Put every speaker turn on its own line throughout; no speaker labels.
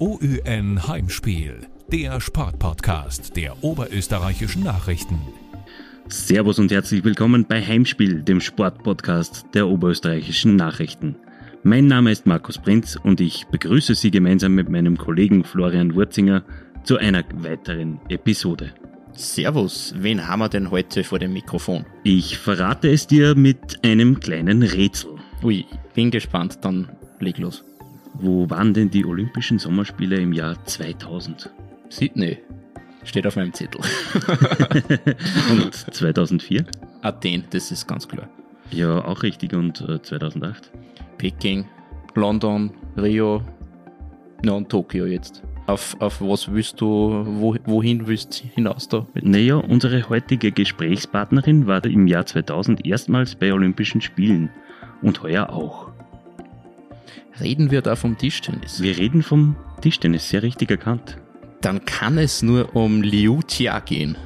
OÜN Heimspiel, der Sportpodcast der oberösterreichischen Nachrichten.
Servus und herzlich willkommen bei Heimspiel, dem Sportpodcast der oberösterreichischen Nachrichten. Mein Name ist Markus Prinz und ich begrüße Sie gemeinsam mit meinem Kollegen Florian Wurzinger zu einer weiteren Episode.
Servus, wen haben wir denn heute vor dem Mikrofon?
Ich verrate es dir mit einem kleinen Rätsel.
Ui, bin gespannt, dann leg los.
Wo waren denn die Olympischen Sommerspiele im Jahr 2000?
Sydney. Steht auf meinem Zettel.
und 2004?
Athen, das ist ganz klar.
Ja, auch richtig. Und äh, 2008?
Peking, London, Rio, ja, und Tokio jetzt. Auf, auf was willst du, wo, wohin willst du hinaus da?
Naja, unsere heutige Gesprächspartnerin war im Jahr 2000 erstmals bei Olympischen Spielen und heuer auch.
Reden wir da vom Tischtennis?
Wir reden vom Tischtennis, sehr richtig erkannt.
Dann kann es nur um Liu Jia gehen.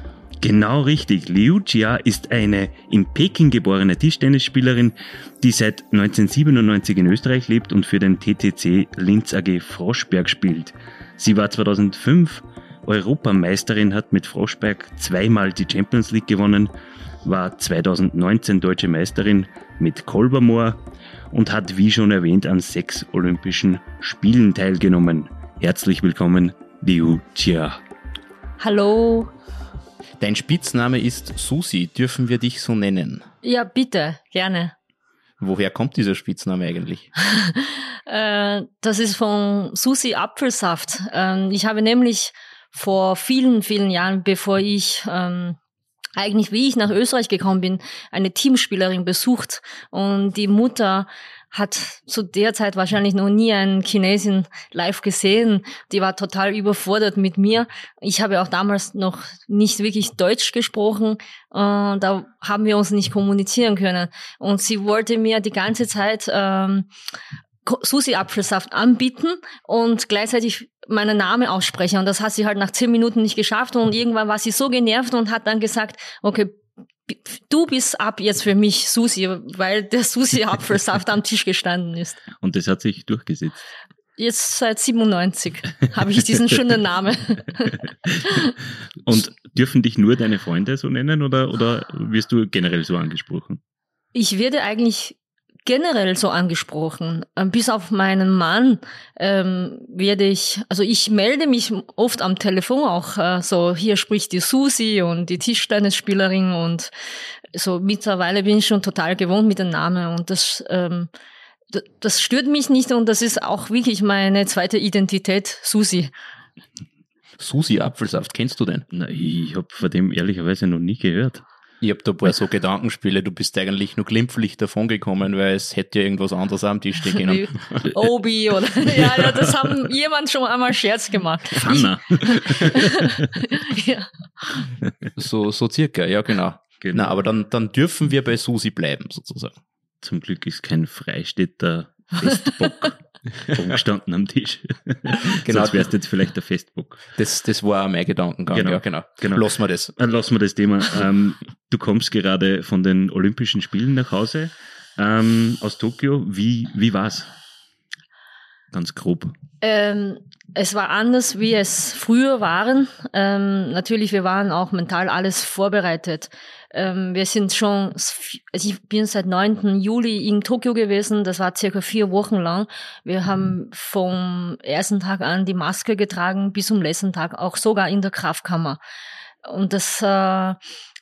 Genau richtig. Liu Jia ist eine in Peking geborene Tischtennisspielerin, die seit 1997 in Österreich lebt und für den TTC Linz AG Froschberg spielt. Sie war 2005 Europameisterin, hat mit Froschberg zweimal die Champions League gewonnen, war 2019 deutsche Meisterin mit Kolbermoor und hat, wie schon erwähnt, an sechs Olympischen Spielen teilgenommen. Herzlich willkommen, Liu Jia.
Hallo.
Dein Spitzname ist Susi. Dürfen wir dich so nennen?
Ja, bitte, gerne.
Woher kommt dieser Spitzname eigentlich?
äh, das ist von Susi Apfelsaft. Ähm, ich habe nämlich vor vielen, vielen Jahren, bevor ich ähm, eigentlich, wie ich nach Österreich gekommen bin, eine Teamspielerin besucht und die Mutter hat zu der Zeit wahrscheinlich noch nie einen Chinesin live gesehen. Die war total überfordert mit mir. Ich habe auch damals noch nicht wirklich Deutsch gesprochen. Äh, da haben wir uns nicht kommunizieren können. Und sie wollte mir die ganze Zeit ähm, Susi-Apfelsaft anbieten und gleichzeitig meinen Namen aussprechen. Und das hat sie halt nach zehn Minuten nicht geschafft. Und irgendwann war sie so genervt und hat dann gesagt, okay, du bist ab jetzt für mich Susi, weil der Susi-Apfelsaft am Tisch gestanden ist.
Und das hat sich durchgesetzt.
Jetzt seit 97 habe ich diesen schönen Namen.
Und dürfen dich nur deine Freunde so nennen oder, oder wirst du generell so angesprochen?
Ich werde eigentlich generell so angesprochen. Ähm, bis auf meinen Mann ähm, werde ich, also ich melde mich oft am Telefon auch äh, so, hier spricht die Susi und die Tischtennisspielerin und so mittlerweile bin ich schon total gewohnt mit dem Namen und das, ähm, das stört mich nicht und das ist auch wirklich meine zweite Identität, Susi.
Susi Apfelsaft, kennst du den?
Na, ich habe von dem ehrlicherweise noch nie gehört.
Ich habe da ein paar so Gedankenspiele, du bist eigentlich nur glimpflich davongekommen, weil es hätte ja irgendwas anderes am Tisch stehen können.
Obi oder ja, ja, das haben jemand schon einmal Scherz gemacht.
Hanna.
ja. So, so circa, ja genau. genau. Na, aber dann, dann dürfen wir bei Susi bleiben, sozusagen.
Zum Glück ist kein Freistädter Festbock rumgestanden am Tisch. genau. Sonst wärst du jetzt vielleicht der Festbock.
Das, das war auch mein Gedankengang,
genau.
ja, genau.
genau.
Lassen wir das.
Dann lassen wir das Thema. Ähm, du kommst gerade von den Olympischen Spielen nach Hause ähm, aus Tokio. Wie, wie war's? Ganz grob.
Ähm, es war anders, wie es früher waren. Ähm, natürlich, wir waren auch mental alles vorbereitet. Ähm, wir sind schon, also ich bin seit 9. Juli in Tokio gewesen, das war circa vier Wochen lang. Wir haben vom ersten Tag an die Maske getragen bis zum letzten Tag, auch sogar in der Kraftkammer. Und das, äh,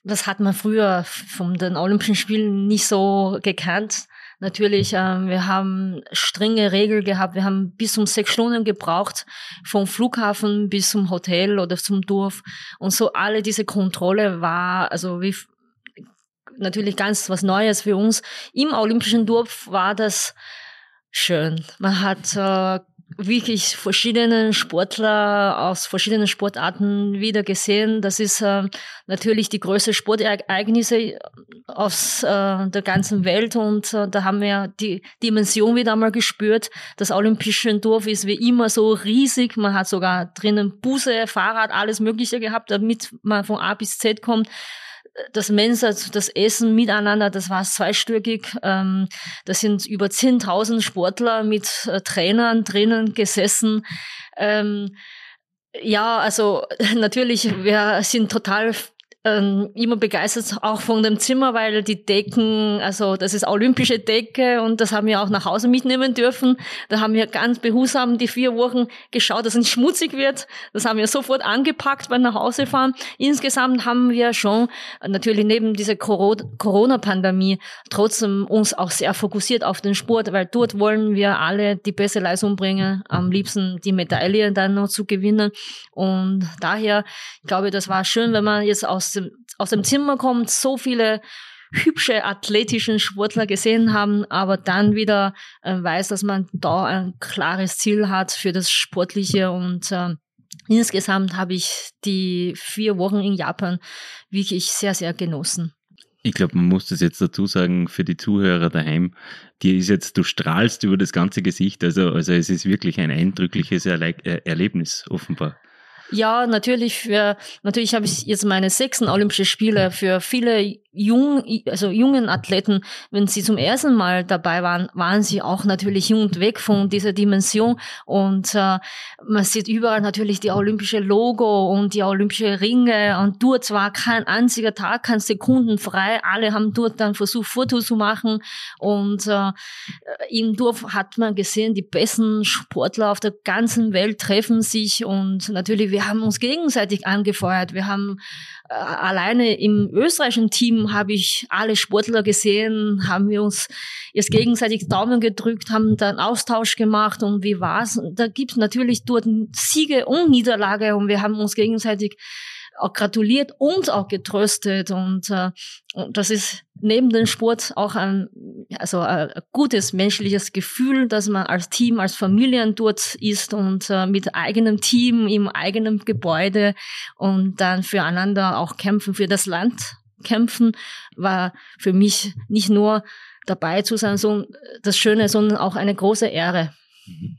das hat man früher von den Olympischen Spielen nicht so gekannt. Natürlich, ähm, wir haben strenge Regeln gehabt. Wir haben bis um sechs Stunden gebraucht, vom Flughafen bis zum Hotel oder zum Dorf. Und so alle diese Kontrolle war, also wie natürlich ganz was Neues für uns. Im Olympischen Dorf war das schön. Man hat äh, wirklich verschiedene Sportler aus verschiedenen Sportarten wieder gesehen. Das ist äh, natürlich die größte Sportereignisse aus äh, der ganzen Welt und äh, da haben wir die Dimension wieder einmal gespürt. Das Olympische Dorf ist wie immer so riesig. Man hat sogar drinnen Busse, Fahrrad, alles Mögliche gehabt, damit man von A bis Z kommt das Mensa, das Essen miteinander, das war zweistöckig. Ähm, da sind über 10.000 Sportler mit äh, Trainern drinnen gesessen. Ähm, ja, also natürlich, wir sind total ähm, immer begeistert auch von dem Zimmer, weil die Decken, also das ist olympische Decke und das haben wir auch nach Hause mitnehmen dürfen. Da haben wir ganz behutsam die vier Wochen geschaut, dass es nicht schmutzig wird. Das haben wir sofort angepackt beim Nachhausefahren. Insgesamt haben wir schon natürlich neben dieser Corona-Pandemie trotzdem uns auch sehr fokussiert auf den Sport, weil dort wollen wir alle die beste Leistung bringen, am liebsten die Medaille dann noch zu gewinnen. Und daher, ich glaube, das war schön, wenn man jetzt aus dem, aus dem Zimmer kommt, so viele hübsche athletischen Sportler gesehen haben, aber dann wieder äh, weiß, dass man da ein klares Ziel hat für das Sportliche und äh, insgesamt habe ich die vier Wochen in Japan wirklich sehr, sehr genossen.
Ich glaube, man muss das jetzt dazu sagen für die Zuhörer daheim. Die ist jetzt, du strahlst über das ganze Gesicht. Also, also es ist wirklich ein eindrückliches Erle Erlebnis, offenbar.
Ja, natürlich für, natürlich habe ich jetzt meine sechsten Olympische Spiele für viele jung, also jungen Athleten, wenn sie zum ersten Mal dabei waren, waren sie auch natürlich jung und weg von dieser Dimension. Und äh, man sieht überall natürlich die olympische Logo und die olympische Ringe. Und dort war kein einziger Tag, kein Sekunden frei. Alle haben dort dann versucht, Fotos zu machen. Und äh, im Dorf hat man gesehen, die besten Sportler auf der ganzen Welt treffen sich. Und natürlich, wir haben uns gegenseitig angefeuert. Wir haben alleine im österreichischen Team habe ich alle Sportler gesehen, haben wir uns jetzt gegenseitig Daumen gedrückt, haben dann Austausch gemacht und wie war's? Da gibt's natürlich dort Siege und Niederlage und wir haben uns gegenseitig auch gratuliert und auch getröstet und, äh, und das ist neben dem Sport auch ein, also ein gutes menschliches Gefühl, dass man als Team, als Familien dort ist und äh, mit eigenem Team im eigenen Gebäude und dann füreinander auch kämpfen, für das Land kämpfen, war für mich nicht nur dabei zu sein, so das Schöne, sondern auch eine große Ehre.
Mhm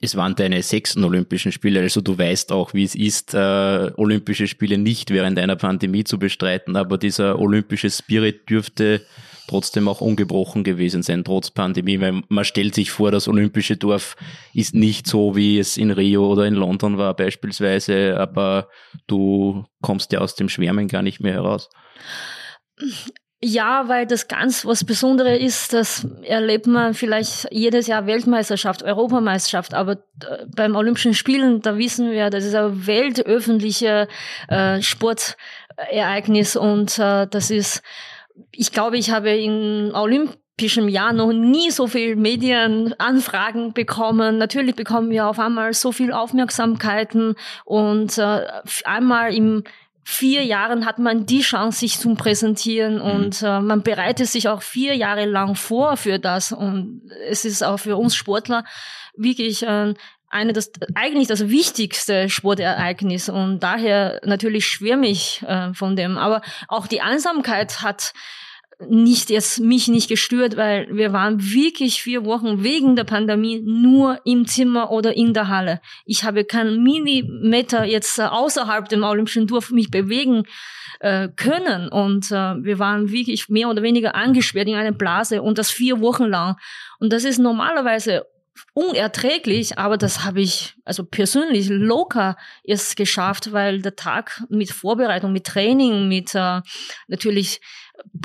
es waren deine sechsten Olympischen Spiele, also du weißt auch, wie es ist, äh, Olympische Spiele nicht während einer Pandemie zu bestreiten, aber dieser olympische Spirit dürfte trotzdem auch ungebrochen gewesen sein, trotz Pandemie, weil man stellt sich vor, das olympische Dorf ist nicht so, wie es in Rio oder in London war beispielsweise, aber du kommst ja aus dem Schwärmen gar nicht mehr heraus.
Ja, weil das ganz was Besonderes ist, das erlebt man vielleicht jedes Jahr Weltmeisterschaft, Europameisterschaft, aber äh, beim Olympischen Spielen, da wissen wir, das ist ein weltöffentlicher äh, Sportereignis und äh, das ist, ich glaube, ich habe in Olympischem Jahr noch nie so viel Medienanfragen bekommen. Natürlich bekommen wir auf einmal so viel Aufmerksamkeiten und äh, einmal im vier Jahren hat man die Chance, sich zu präsentieren mhm. und äh, man bereitet sich auch vier Jahre lang vor für das und es ist auch für uns Sportler wirklich äh, eine das eigentlich das wichtigste Sportereignis und daher natürlich schwärme ich äh, von dem. Aber auch die Einsamkeit hat nicht jetzt mich nicht gestört, weil wir waren wirklich vier Wochen wegen der Pandemie nur im Zimmer oder in der Halle. Ich habe keinen Millimeter jetzt äh, außerhalb dem Olympischen Dorf mich bewegen äh, können und äh, wir waren wirklich mehr oder weniger angesperrt in einer Blase und das vier Wochen lang. Und das ist normalerweise unerträglich, aber das habe ich also persönlich locker erst geschafft, weil der Tag mit Vorbereitung, mit Training, mit äh, natürlich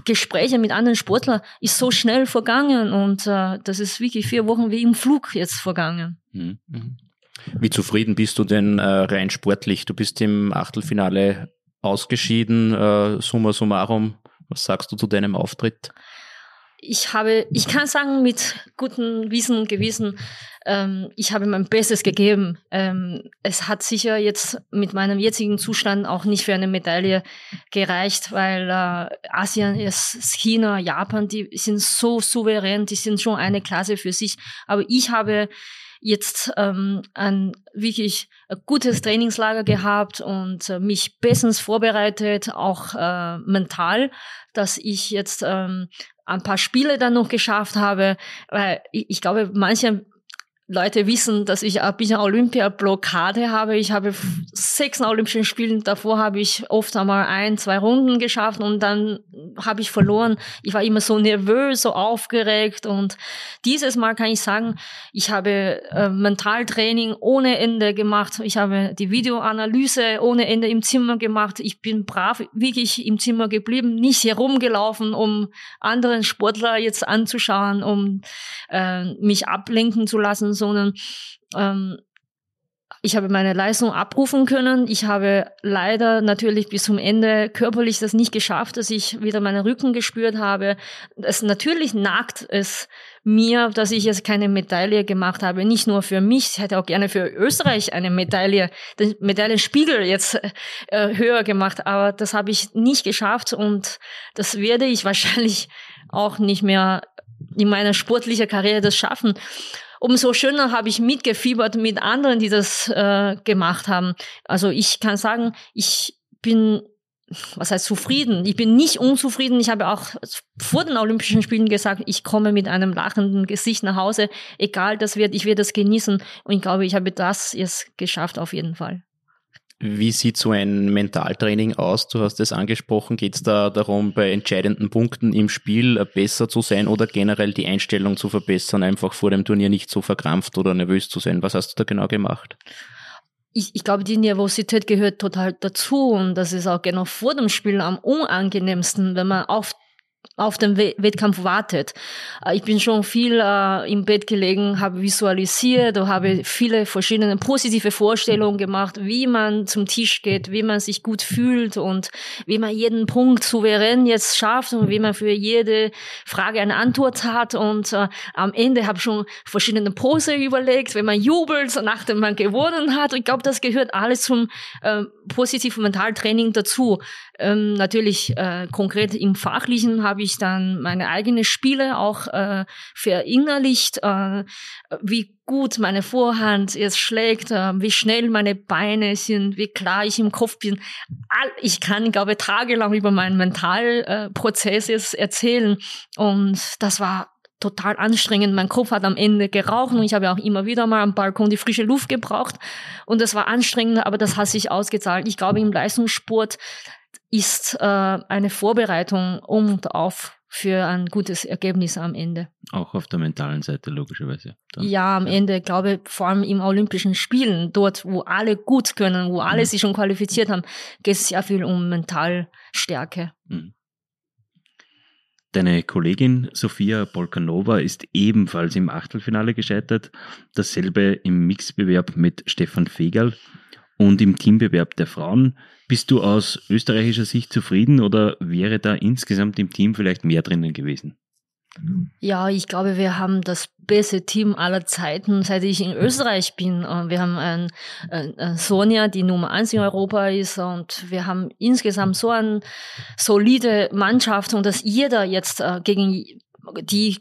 Gespräche mit anderen Sportlern ist so schnell vergangen und äh, das ist wirklich vier Wochen wie im Flug jetzt vergangen. Mhm.
Mhm. Wie zufrieden bist du denn äh, rein sportlich? Du bist im Achtelfinale ausgeschieden, äh, summa summarum. Was sagst du zu deinem Auftritt?
Ich habe, ich kann sagen, mit gutem Wissen, Gewissen, ähm, ich habe mein Bestes gegeben. Ähm, es hat sicher jetzt mit meinem jetzigen Zustand auch nicht für eine Medaille gereicht, weil äh, Asien ist China, Japan, die sind so souverän, die sind schon eine Klasse für sich. Aber ich habe jetzt ähm, ein wirklich gutes Trainingslager gehabt und äh, mich bestens vorbereitet, auch äh, mental, dass ich jetzt ähm, ein paar Spiele dann noch geschafft habe, weil ich, glaube, manche Leute wissen, dass ich ein bisschen Olympia-Blockade habe. Ich habe sechs Olympischen Spielen, davor habe ich oft einmal ein, zwei Runden geschafft und dann habe ich verloren. Ich war immer so nervös, so aufgeregt und dieses Mal kann ich sagen, ich habe äh, Mentaltraining ohne Ende gemacht. Ich habe die Videoanalyse ohne Ende im Zimmer gemacht. Ich bin brav wirklich im Zimmer geblieben, nicht herumgelaufen, um anderen Sportler jetzt anzuschauen, um äh, mich ablenken zu lassen, sondern ähm, ich habe meine Leistung abrufen können. Ich habe leider natürlich bis zum Ende körperlich das nicht geschafft, dass ich wieder meinen Rücken gespürt habe. Es natürlich nagt es mir, dass ich jetzt keine Medaille gemacht habe. Nicht nur für mich, ich hätte auch gerne für Österreich eine Medaille, den Medaillenspiegel jetzt äh, höher gemacht, aber das habe ich nicht geschafft und das werde ich wahrscheinlich auch nicht mehr in meiner sportlichen Karriere das schaffen umso schöner habe ich mitgefiebert mit anderen, die das äh, gemacht haben. Also ich kann sagen, ich bin was heißt zufrieden? Ich bin nicht unzufrieden. Ich habe auch vor den Olympischen Spielen gesagt, ich komme mit einem lachenden Gesicht nach Hause. Egal, das wird, ich werde das genießen. Und ich glaube, ich habe das jetzt geschafft auf jeden Fall.
Wie sieht so ein Mentaltraining aus? Du hast es angesprochen. Geht es da darum, bei entscheidenden Punkten im Spiel besser zu sein oder generell die Einstellung zu verbessern, einfach vor dem Turnier nicht so verkrampft oder nervös zu sein? Was hast du da genau gemacht?
ich, ich glaube, die Nervosität gehört total dazu und das ist auch genau vor dem Spiel am unangenehmsten, wenn man auf auf den Wettkampf wartet. Äh, ich bin schon viel äh, im Bett gelegen, habe visualisiert, habe viele verschiedene positive Vorstellungen gemacht, wie man zum Tisch geht, wie man sich gut fühlt und wie man jeden Punkt souverän jetzt schafft und wie man für jede Frage eine Antwort hat. Und äh, am Ende habe schon verschiedene Pose überlegt, wenn man jubelt, nachdem man gewonnen hat. Ich glaube, das gehört alles zum äh, positiven Mentaltraining dazu. Ähm, natürlich äh, konkret im Fachlichen habe ich dann meine eigenen Spiele auch äh, verinnerlicht, äh, wie gut meine Vorhand jetzt schlägt, äh, wie schnell meine Beine sind, wie klar ich im Kopf bin. All, ich kann, glaube ich, tagelang über meinen Mentalprozess jetzt erzählen und das war total anstrengend. Mein Kopf hat am Ende geraucht und ich habe auch immer wieder mal am Balkon die frische Luft gebraucht und das war anstrengend, aber das hat sich ausgezahlt. Ich glaube, im Leistungssport ist äh, eine Vorbereitung um und auf für ein gutes Ergebnis am Ende.
Auch auf der mentalen Seite logischerweise.
Dann. Ja, am ja. Ende glaube vor allem im Olympischen Spielen, dort wo alle gut können, wo alle mhm. sich schon qualifiziert haben, geht es sehr viel um Mentalstärke. Mhm.
Deine Kollegin Sofia Polkanova ist ebenfalls im Achtelfinale gescheitert. Dasselbe im Mixbewerb mit Stefan Fegerl. Und im Teambewerb der Frauen, bist du aus österreichischer Sicht zufrieden oder wäre da insgesamt im Team vielleicht mehr drinnen gewesen?
Ja, ich glaube, wir haben das beste Team aller Zeiten, seit ich in Österreich bin. Wir haben ein, ein Sonja, die Nummer eins in Europa ist, und wir haben insgesamt so eine solide Mannschaft und dass jeder jetzt äh, gegen die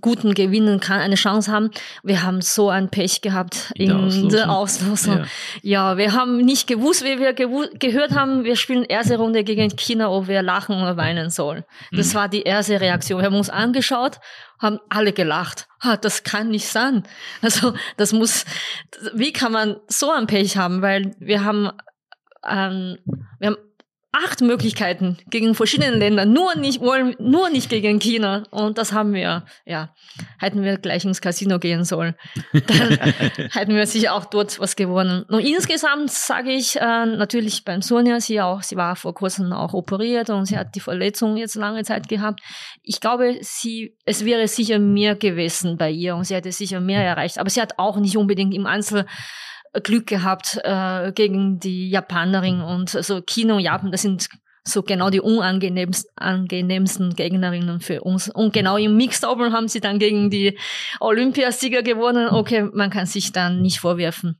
guten gewinnen kann, eine Chance haben. Wir haben so ein Pech gehabt in, in der Auslosung. Ja. ja. wir haben nicht gewusst, wie wir gehört haben, wir spielen erste Runde gegen China, ob wir lachen oder weinen sollen. Das mhm. war die erste Reaktion. Wir haben uns angeschaut, haben alle gelacht. Ha, das kann nicht sein. Also, das muss, wie kann man so ein Pech haben? Weil wir haben, ähm, wir haben acht Möglichkeiten gegen verschiedene Länder, nur nicht wollen, nur nicht gegen China. Und das haben wir, ja, hätten wir gleich ins Casino gehen sollen. Dann hätten wir sicher auch dort was gewonnen. Und insgesamt sage ich äh, natürlich beim Sonja, sie auch, sie war vor kurzem auch operiert und sie hat die Verletzung jetzt lange Zeit gehabt. Ich glaube, sie, es wäre sicher mehr gewesen bei ihr und sie hätte sicher mehr erreicht. Aber sie hat auch nicht unbedingt im Einzel Glück gehabt äh, gegen die Japanerin und also China und Japan, das sind so genau die unangenehmsten angenehmsten Gegnerinnen für uns. Und genau im Mixed Open haben sie dann gegen die Olympiasieger gewonnen. Okay, man kann sich dann nicht vorwerfen.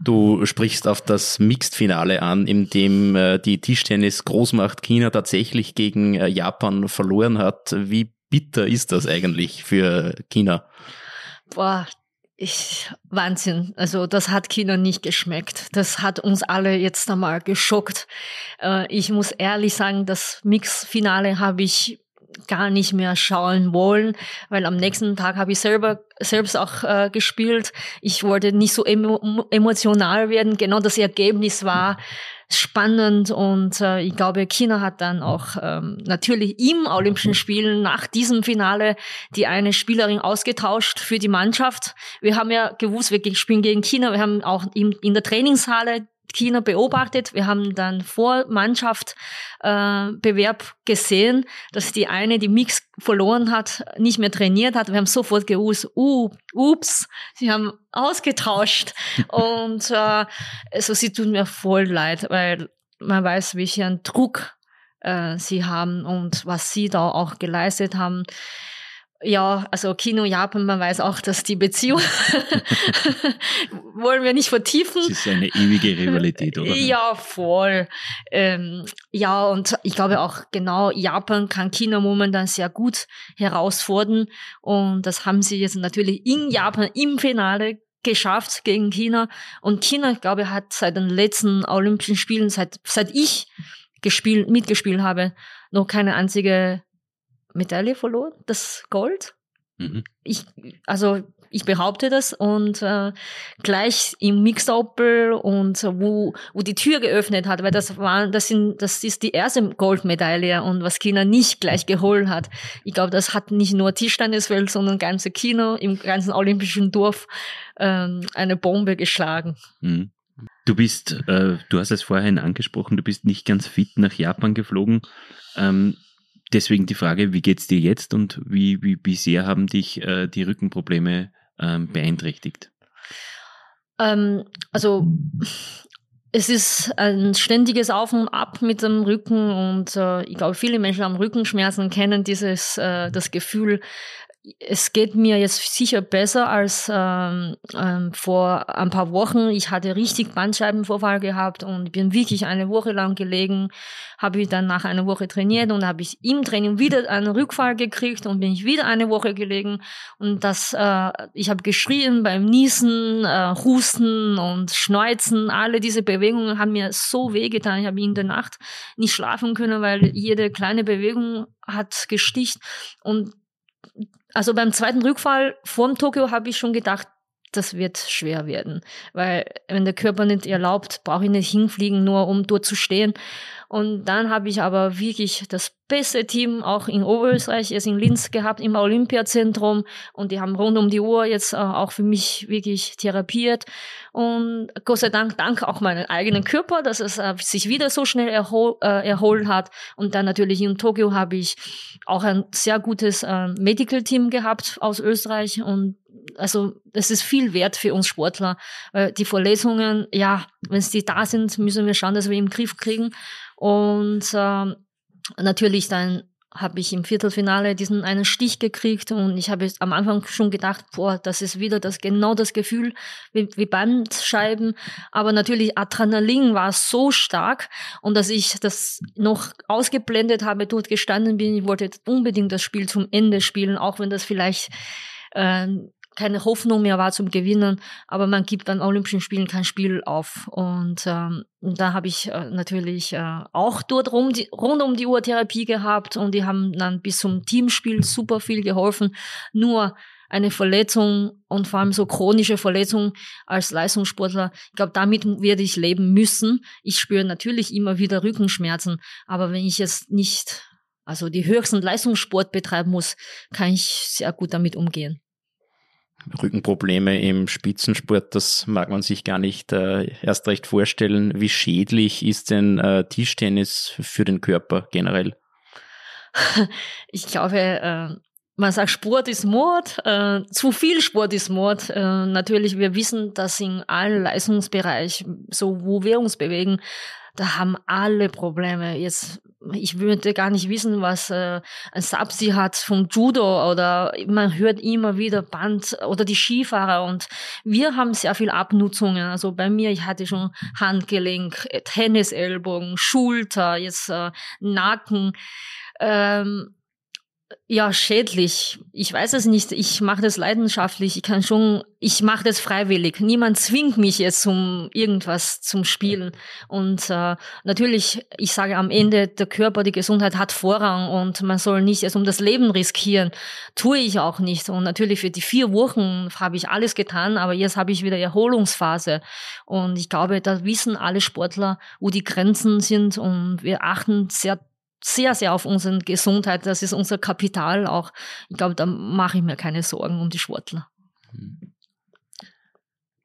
Du sprichst auf das Mixed-Finale an, in dem äh, die Tischtennis-Großmacht China tatsächlich gegen äh, Japan verloren hat. Wie bitter ist das eigentlich für China?
Boah, ich, Wahnsinn. Also das hat China nicht geschmeckt. Das hat uns alle jetzt einmal geschockt. Äh, ich muss ehrlich sagen, das Mix-Finale habe ich gar nicht mehr schauen wollen, weil am nächsten Tag habe ich selber selbst auch äh, gespielt. Ich wollte nicht so emo emotional werden. Genau das Ergebnis war spannend und äh, ich glaube, China hat dann auch ähm, natürlich im Olympischen Spielen nach diesem Finale die eine Spielerin ausgetauscht für die Mannschaft. Wir haben ja gewusst, wir spielen gegen China. Wir haben auch in, in der Trainingshalle China beobachtet. Wir haben dann vor Mannschaft äh, Bewerb gesehen, dass die eine, die Mix verloren hat, nicht mehr trainiert hat. Wir haben sofort gewusst, uh, ups, sie haben ausgetauscht. Und äh, also sie tut mir voll leid, weil man weiß, welchen Druck äh, sie haben und was sie da auch geleistet haben. Ja, also Kino Japan, man weiß auch, dass die Beziehung wollen wir nicht vertiefen.
Es ist eine ewige Rivalität, oder?
Ja, voll. Ähm, ja, und ich glaube auch genau, Japan kann China momentan sehr gut herausfordern. Und das haben sie jetzt natürlich in Japan im Finale geschafft gegen China. Und China, ich glaube, hat seit den letzten Olympischen Spielen, seit, seit ich gespielt, mitgespielt habe, noch keine einzige Medaille verloren, das Gold. Mhm. Ich, also ich behaupte das und äh, gleich im Mixdoppel und wo, wo die Tür geöffnet hat, weil das war, das sind, das ist die erste Goldmedaille und was China nicht gleich geholt hat. Ich glaube, das hat nicht nur Tischtenniswelt, sondern ganze Kino im ganzen olympischen Dorf ähm, eine Bombe geschlagen.
Mhm. Du bist, äh, du hast es vorhin angesprochen, du bist nicht ganz fit nach Japan geflogen. Ähm, deswegen die Frage, wie geht's dir jetzt und wie, wie, wie sehr haben dich äh, die Rückenprobleme ähm, beeinträchtigt?
Ähm, also es ist ein ständiges Auf und Ab mit dem Rücken und äh, ich glaube, viele Menschen haben Rückenschmerzen, kennen dieses äh, das Gefühl, es geht mir jetzt sicher besser als ähm, ähm, vor ein paar Wochen. Ich hatte richtig Bandscheibenvorfall gehabt und bin wirklich eine Woche lang gelegen. Habe ich dann nach einer Woche trainiert und habe ich im Training wieder einen Rückfall gekriegt und bin ich wieder eine Woche gelegen. Und das, äh, ich habe geschrien beim Niesen, äh, Husten und Schneuzen. Alle diese Bewegungen haben mir so wehgetan. Ich habe in der Nacht nicht schlafen können, weil jede kleine Bewegung hat gesticht und also beim zweiten Rückfall vorm Tokio habe ich schon gedacht, das wird schwer werden, weil wenn der Körper nicht erlaubt, brauche ich nicht hinfliegen, nur um dort zu stehen. Und dann habe ich aber wirklich das beste Team auch in Oberösterreich, jetzt in Linz gehabt, im Olympiazentrum. Und die haben rund um die Uhr jetzt äh, auch für mich wirklich therapiert. Und Gott sei Dank, dank auch meinem eigenen Körper, dass es äh, sich wieder so schnell erhol, äh, erholt hat. Und dann natürlich in Tokio habe ich auch ein sehr gutes äh, Medical Team gehabt aus Österreich. Und also das ist viel wert für uns Sportler. Weil die Verletzungen, ja, wenn die da sind, müssen wir schauen, dass wir im Griff kriegen. Und ähm, natürlich dann habe ich im Viertelfinale diesen einen Stich gekriegt und ich habe am Anfang schon gedacht, boah, das ist wieder das genau das Gefühl wie, wie Bandscheiben. Aber natürlich Adrenalin war so stark und dass ich das noch ausgeblendet habe, dort gestanden bin. Ich wollte unbedingt das Spiel zum Ende spielen, auch wenn das vielleicht äh, keine Hoffnung mehr war zum Gewinnen, aber man gibt an Olympischen Spielen kein Spiel auf. Und ähm, da habe ich äh, natürlich äh, auch dort rum die, rund um die Uhr Therapie gehabt und die haben dann bis zum Teamspiel super viel geholfen. Nur eine Verletzung und vor allem so chronische Verletzung als Leistungssportler, ich glaube, damit werde ich leben müssen. Ich spüre natürlich immer wieder Rückenschmerzen, aber wenn ich jetzt nicht, also die höchsten Leistungssport betreiben muss, kann ich sehr gut damit umgehen.
Rückenprobleme im Spitzensport, das mag man sich gar nicht äh, erst recht vorstellen. Wie schädlich ist denn äh, Tischtennis für den Körper generell?
Ich glaube, äh, man sagt, Sport ist Mord, äh, zu viel Sport ist Mord. Äh, natürlich, wir wissen, dass in allen Leistungsbereichen, so wo wir uns bewegen, da haben alle Probleme. Jetzt, ich würde gar nicht wissen, was äh, ein Sabsi hat vom Judo oder man hört immer wieder Band oder die Skifahrer und wir haben sehr viel Abnutzungen. Also bei mir, ich hatte schon Handgelenk, Tennisellbogen, Schulter, jetzt äh, Nacken. Ähm, ja, schädlich. Ich weiß es nicht. Ich mache das leidenschaftlich. Ich kann schon, ich mache das freiwillig. Niemand zwingt mich jetzt zum irgendwas zum Spielen. Und äh, natürlich, ich sage am Ende, der Körper, die Gesundheit hat Vorrang und man soll nicht es um das Leben riskieren. Tue ich auch nicht. Und natürlich für die vier Wochen habe ich alles getan, aber jetzt habe ich wieder Erholungsphase. Und ich glaube, da wissen alle Sportler, wo die Grenzen sind und wir achten sehr sehr, sehr auf unsere Gesundheit. Das ist unser Kapital auch. Ich glaube, da mache ich mir keine Sorgen um die Sportler.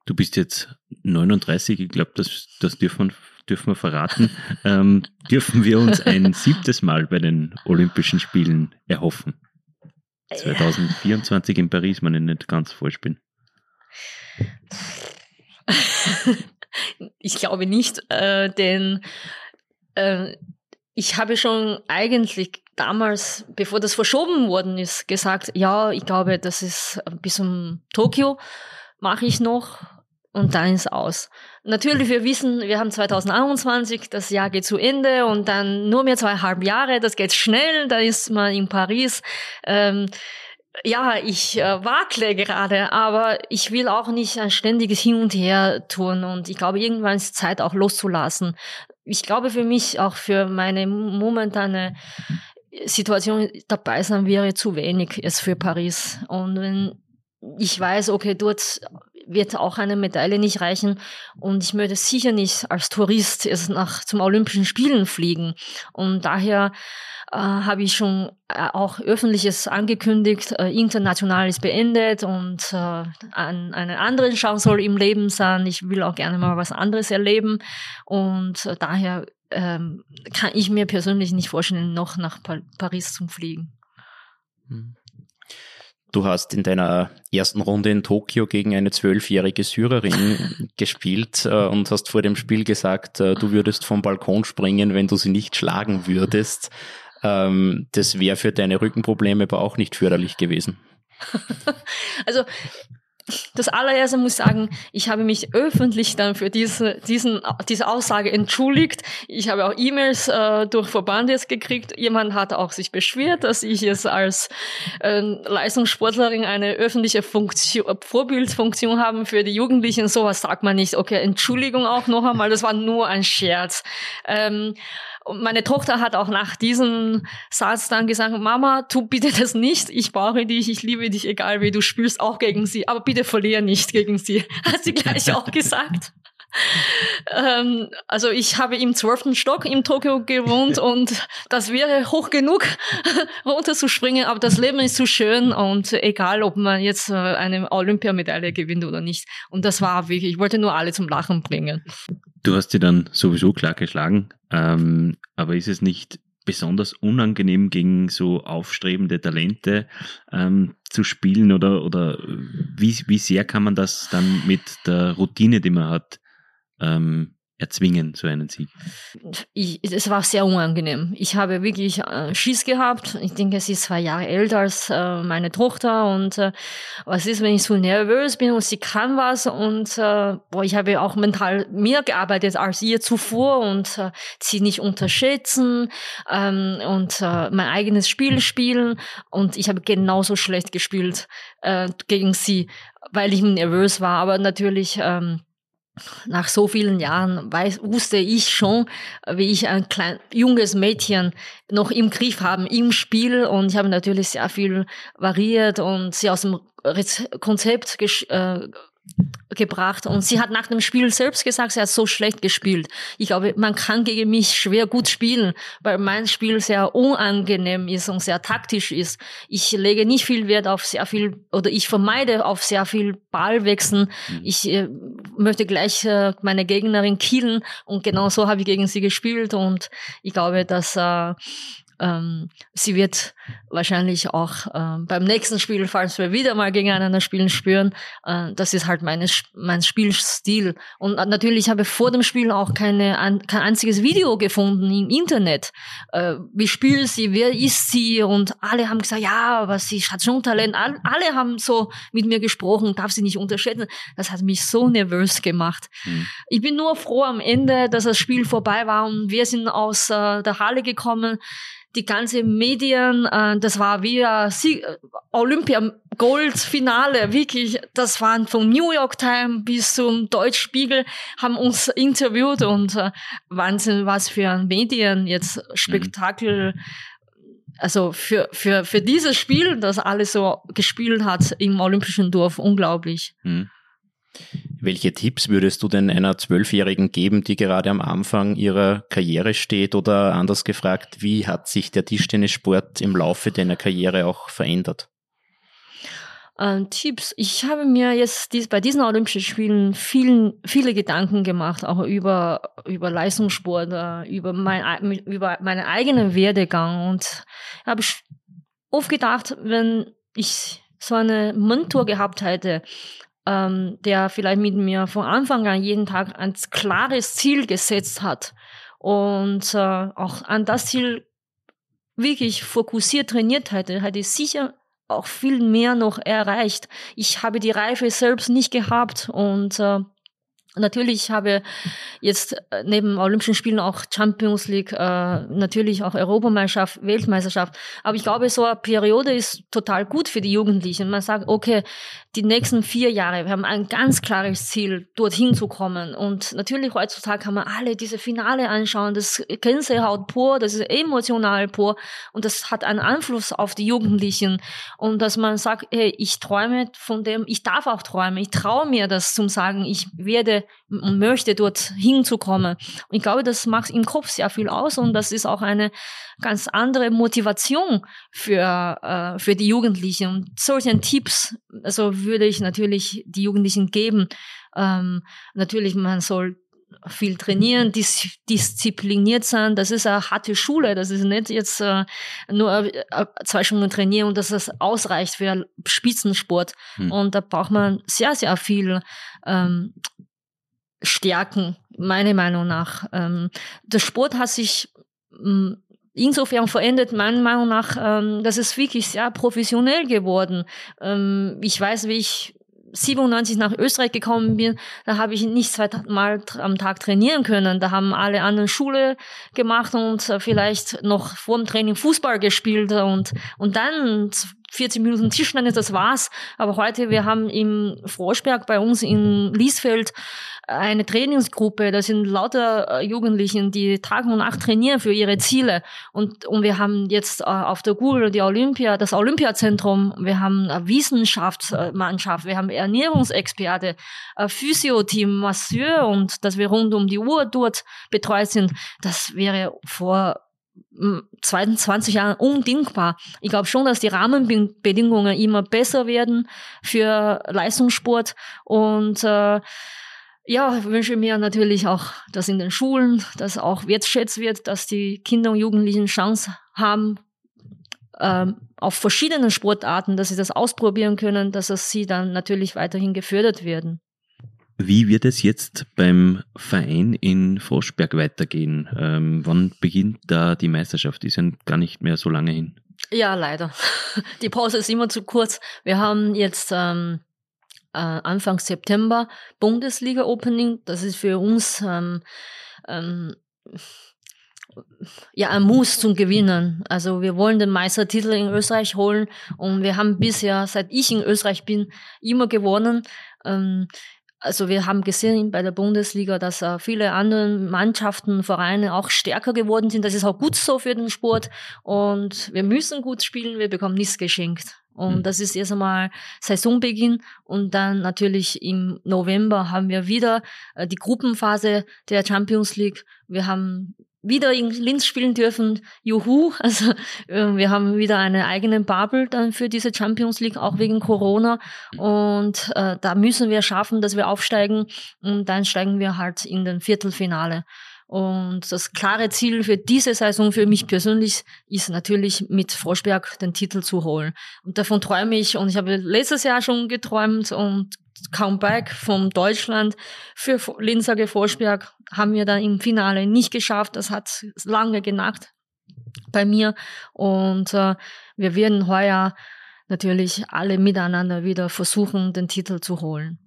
Du bist jetzt 39, ich glaube, das, das dürfen, dürfen wir verraten. ähm, dürfen wir uns ein siebtes Mal bei den Olympischen Spielen erhoffen? 2024 in Paris, wenn ich nicht ganz falsch bin.
ich glaube nicht, äh, denn äh, ich habe schon eigentlich damals, bevor das verschoben worden ist, gesagt, ja, ich glaube, das ist bis um Tokio mache ich noch und dann ist aus. Natürlich, wir wissen, wir haben 2021, das Jahr geht zu Ende und dann nur mehr zweieinhalb Jahre, das geht schnell, da ist man in Paris. Ähm, ja, ich äh, wackle gerade, aber ich will auch nicht ein ständiges Hin und Her tun und ich glaube, irgendwann ist Zeit auch loszulassen ich glaube für mich, auch für meine momentane Situation dabei sein wäre zu wenig jetzt für Paris. Und wenn ich weiß, okay, dort wird auch eine Medaille nicht reichen und ich möchte sicher nicht als Tourist jetzt nach zum Olympischen Spielen fliegen. Und daher äh, habe ich schon äh, auch öffentliches angekündigt, äh, international ist beendet und äh, ein, eine andere Chance soll im Leben sein. Ich will auch gerne mal was anderes erleben und äh, daher ähm, kann ich mir persönlich nicht vorstellen, noch nach pa Paris zu fliegen.
Hm. Du hast in deiner ersten Runde in Tokio gegen eine zwölfjährige Syrerin gespielt äh, und hast vor dem Spiel gesagt, äh, du würdest vom Balkon springen, wenn du sie nicht schlagen würdest. Ähm, das wäre für deine Rückenprobleme aber auch nicht förderlich gewesen.
also das allererste muss ich sagen, ich habe mich öffentlich dann für diese, diesen, diese Aussage entschuldigt. Ich habe auch E-Mails äh, durch Verband jetzt gekriegt. Jemand hat auch sich beschwert, dass ich jetzt als äh, Leistungssportlerin eine öffentliche Funktion, Vorbildfunktion habe für die Jugendlichen. Sowas sagt man nicht. Okay, Entschuldigung auch noch einmal, das war nur ein Scherz. Ähm, und meine Tochter hat auch nach diesem Satz dann gesagt, Mama, tu bitte das nicht. Ich brauche dich, ich liebe dich, egal wie du spielst, auch gegen sie. Aber bitte verliere nicht gegen sie. Hat sie gleich auch gesagt. ähm, also ich habe im zwölften Stock in Tokio gewohnt und das wäre hoch genug, runterzuspringen, aber das Leben ist zu schön und egal, ob man jetzt äh, eine Olympiamedaille gewinnt oder nicht. Und das war wirklich, ich wollte nur alle zum Lachen bringen.
Du hast sie dann sowieso klar geschlagen, ähm, aber ist es nicht besonders unangenehm gegen so aufstrebende Talente ähm, zu spielen oder, oder wie, wie sehr kann man das dann mit der Routine, die man hat, ähm, erzwingen, so einen Sieg?
Ich, es war sehr unangenehm. Ich habe wirklich äh, Schiss gehabt. Ich denke, sie ist zwei Jahre älter als äh, meine Tochter und äh, was ist, wenn ich so nervös bin und sie kann was und äh, boah, ich habe auch mental mehr gearbeitet als ihr zuvor und äh, sie nicht unterschätzen ähm, und äh, mein eigenes Spiel spielen und ich habe genauso schlecht gespielt äh, gegen sie, weil ich nervös war. Aber natürlich ähm, nach so vielen Jahren weiß, wusste ich schon, wie ich ein klein, junges Mädchen noch im Griff haben im Spiel. Und ich habe natürlich sehr viel variiert und sie aus dem Konzept äh, gebracht und sie hat nach dem Spiel selbst gesagt, sie hat so schlecht gespielt. Ich glaube, man kann gegen mich schwer gut spielen, weil mein Spiel sehr unangenehm ist und sehr taktisch ist. Ich lege nicht viel Wert auf sehr viel oder ich vermeide auf sehr viel Ballwechseln. Mhm. Ich äh, möchte gleich äh, meine Gegnerin killen und genau so habe ich gegen sie gespielt und ich glaube, dass äh, ähm, sie wird wahrscheinlich auch ähm, beim nächsten Spiel, falls wir wieder mal gegeneinander spielen, spüren. Äh, das ist halt meine, mein Spielstil. Und natürlich habe ich vor dem Spiel auch keine, ein, kein einziges Video gefunden im Internet. Äh, wie spielt sie, wer ist sie? Und alle haben gesagt, ja, aber sie hat schon Talent. All, alle haben so mit mir gesprochen, darf sie nicht unterschätzen. Das hat mich so nervös gemacht. Mhm. Ich bin nur froh am Ende, dass das Spiel vorbei war und wir sind aus äh, der Halle gekommen die ganze Medien, äh, das war wie ein Olympia Gold Finale, wirklich. Das waren vom New York Times bis zum Deutschspiegel haben uns interviewt und äh, Wahnsinn, was für Medien jetzt Spektakel. Mhm. Also für, für, für dieses Spiel, das alles so gespielt hat im Olympischen Dorf, unglaublich. Mhm.
Welche Tipps würdest du denn einer Zwölfjährigen geben, die gerade am Anfang ihrer Karriere steht? Oder anders gefragt, wie hat sich der Tischtennissport im Laufe deiner Karriere auch verändert?
Ähm, Tipps. Ich habe mir jetzt dies, bei diesen Olympischen Spielen vielen, viele Gedanken gemacht, auch über, über Leistungssport, äh, über, mein, über meinen eigenen Werdegang. Und habe oft gedacht, wenn ich so eine Mentor gehabt hätte, ähm, der vielleicht mit mir von Anfang an jeden Tag ein klares Ziel gesetzt hat und äh, auch an das Ziel wirklich fokussiert trainiert hätte, hätte ich sicher auch viel mehr noch erreicht. Ich habe die Reife selbst nicht gehabt und äh, Natürlich habe jetzt äh, neben Olympischen Spielen auch Champions League, äh, natürlich auch Europameisterschaft, Weltmeisterschaft. Aber ich glaube, so eine Periode ist total gut für die Jugendlichen. Man sagt, okay, die nächsten vier Jahre, wir haben ein ganz klares Ziel, dorthin zu kommen. Und natürlich heutzutage kann man alle diese Finale anschauen. Das Gänsehaut pur, das ist emotional pur. Und das hat einen Einfluss auf die Jugendlichen. Und dass man sagt, hey, ich träume von dem, ich darf auch träumen. Ich traue mir das zum sagen, ich werde möchte dort hinzukommen. Und ich glaube, das macht im Kopf sehr viel aus und das ist auch eine ganz andere Motivation für, äh, für die Jugendlichen. Und solchen Tipps, also würde ich natürlich die Jugendlichen geben. Ähm, natürlich, man soll viel trainieren, dis diszipliniert sein. Das ist eine harte Schule. Das ist nicht jetzt äh, nur äh, zwei Stunden trainieren und dass das ausreicht für Spitzensport. Hm. Und da braucht man sehr, sehr viel ähm, stärken, meiner Meinung nach. Ähm, der Sport hat sich ähm, insofern verändert, meiner Meinung nach, ähm, dass es wirklich sehr professionell geworden. Ähm, ich weiß, wie ich 97 nach Österreich gekommen bin, da habe ich nicht zweimal am Tag trainieren können. Da haben alle anderen Schule gemacht und äh, vielleicht noch vor dem Training Fußball gespielt und, und dann 40 Minuten Tischtennis, das war's. Aber heute, wir haben im Froschberg bei uns in Liesfeld eine Trainingsgruppe, das sind lauter äh, Jugendlichen, die Tag und Nacht trainieren für ihre Ziele. Und, und wir haben jetzt äh, auf der Google die Olympia, das Olympiazentrum, wir haben eine Wissenschaftsmannschaft, wir haben Ernährungsexperte, Physioteam, Masseur und dass wir rund um die Uhr dort betreut sind, das wäre vor 22 Jahren undenkbar. Ich glaube schon, dass die Rahmenbedingungen immer besser werden für Leistungssport und äh, ja, wünsche mir natürlich auch, dass in den Schulen das auch wertschätzt wird, dass die Kinder und Jugendlichen Chance haben, ähm, auf verschiedenen Sportarten, dass sie das ausprobieren können, dass es sie dann natürlich weiterhin gefördert werden.
Wie wird es jetzt beim Verein in Froschberg weitergehen? Ähm, wann beginnt da die Meisterschaft? Ist ja gar nicht mehr so lange hin.
Ja, leider. Die Pause ist immer zu kurz. Wir haben jetzt ähm, äh, Anfang September Bundesliga-Opening. Das ist für uns ähm, ähm, ja ein Muss zum Gewinnen. Also wir wollen den Meistertitel in Österreich holen und wir haben bisher, seit ich in Österreich bin, immer gewonnen. Ähm, also wir haben gesehen bei der Bundesliga, dass äh, viele andere Mannschaften, Vereine auch stärker geworden sind. Das ist auch gut so für den Sport. Und wir müssen gut spielen, wir bekommen nichts geschenkt. Und mhm. das ist erst einmal Saisonbeginn. Und dann natürlich im November haben wir wieder äh, die Gruppenphase der Champions League. Wir haben wieder in Linz spielen dürfen. Juhu. Also äh, wir haben wieder eine eigene Bubble dann für diese Champions League, auch wegen Corona. Und äh, da müssen wir schaffen, dass wir aufsteigen. Und dann steigen wir halt in den Viertelfinale. Und das klare Ziel für diese Saison für mich persönlich ist natürlich mit Froschberg den Titel zu holen. Und davon träume ich und ich habe letztes Jahr schon geträumt und Comeback von Deutschland für Linzer Froschberg haben wir dann im Finale nicht geschafft. Das hat lange genacht bei mir und äh, wir werden heuer natürlich alle miteinander wieder versuchen, den Titel zu holen.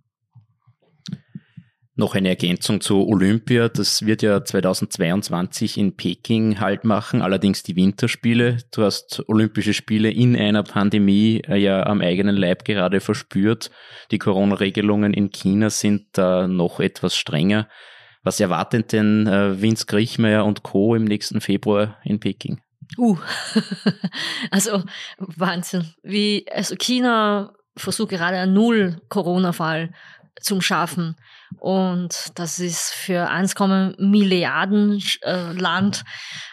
Noch eine Ergänzung zu Olympia. Das wird ja 2022 in Peking halt machen, allerdings die Winterspiele. Du hast Olympische Spiele in einer Pandemie äh, ja am eigenen Leib gerade verspürt. Die Corona-Regelungen in China sind da noch etwas strenger. Was erwartet denn äh, Vince Griechmeier und Co. im nächsten Februar in Peking?
Uh, also Wahnsinn. Wie, also China versucht gerade einen Null-Corona-Fall zum Schaffen. Und das ist für 1, Milliarden äh, Land.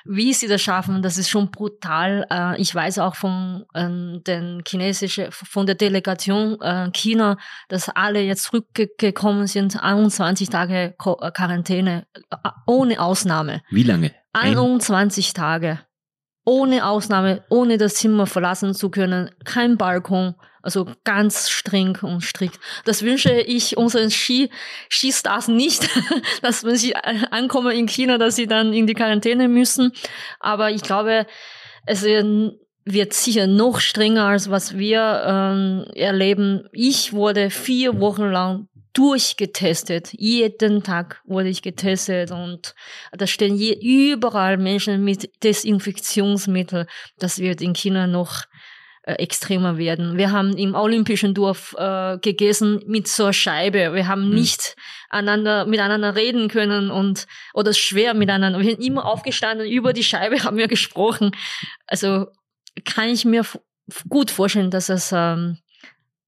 Wie sie das schaffen, das ist schon brutal. Äh, ich weiß auch von äh, den chinesischen, von der Delegation äh, China, dass alle jetzt zurückgekommen sind, 21 Tage äh, Quarantäne, äh, ohne Ausnahme.
Wie lange?
21 Tage. Ohne Ausnahme, ohne das Zimmer verlassen zu können, kein Balkon, also ganz streng und strikt. Das wünsche ich unseren Ski, Skistars nicht, dass wenn sie ankommen in China, dass sie dann in die Quarantäne müssen. Aber ich glaube, es wird sicher noch strenger als was wir ähm, erleben. Ich wurde vier Wochen lang durchgetestet. Jeden Tag wurde ich getestet und da stehen je, überall Menschen mit Desinfektionsmittel. Das wird in China noch äh, extremer werden. Wir haben im Olympischen Dorf äh, gegessen mit so einer Scheibe. Wir haben mhm. nicht einander, miteinander reden können und oder schwer miteinander. Wir sind immer aufgestanden, über die Scheibe haben wir gesprochen. Also kann ich mir gut vorstellen, dass es ähm,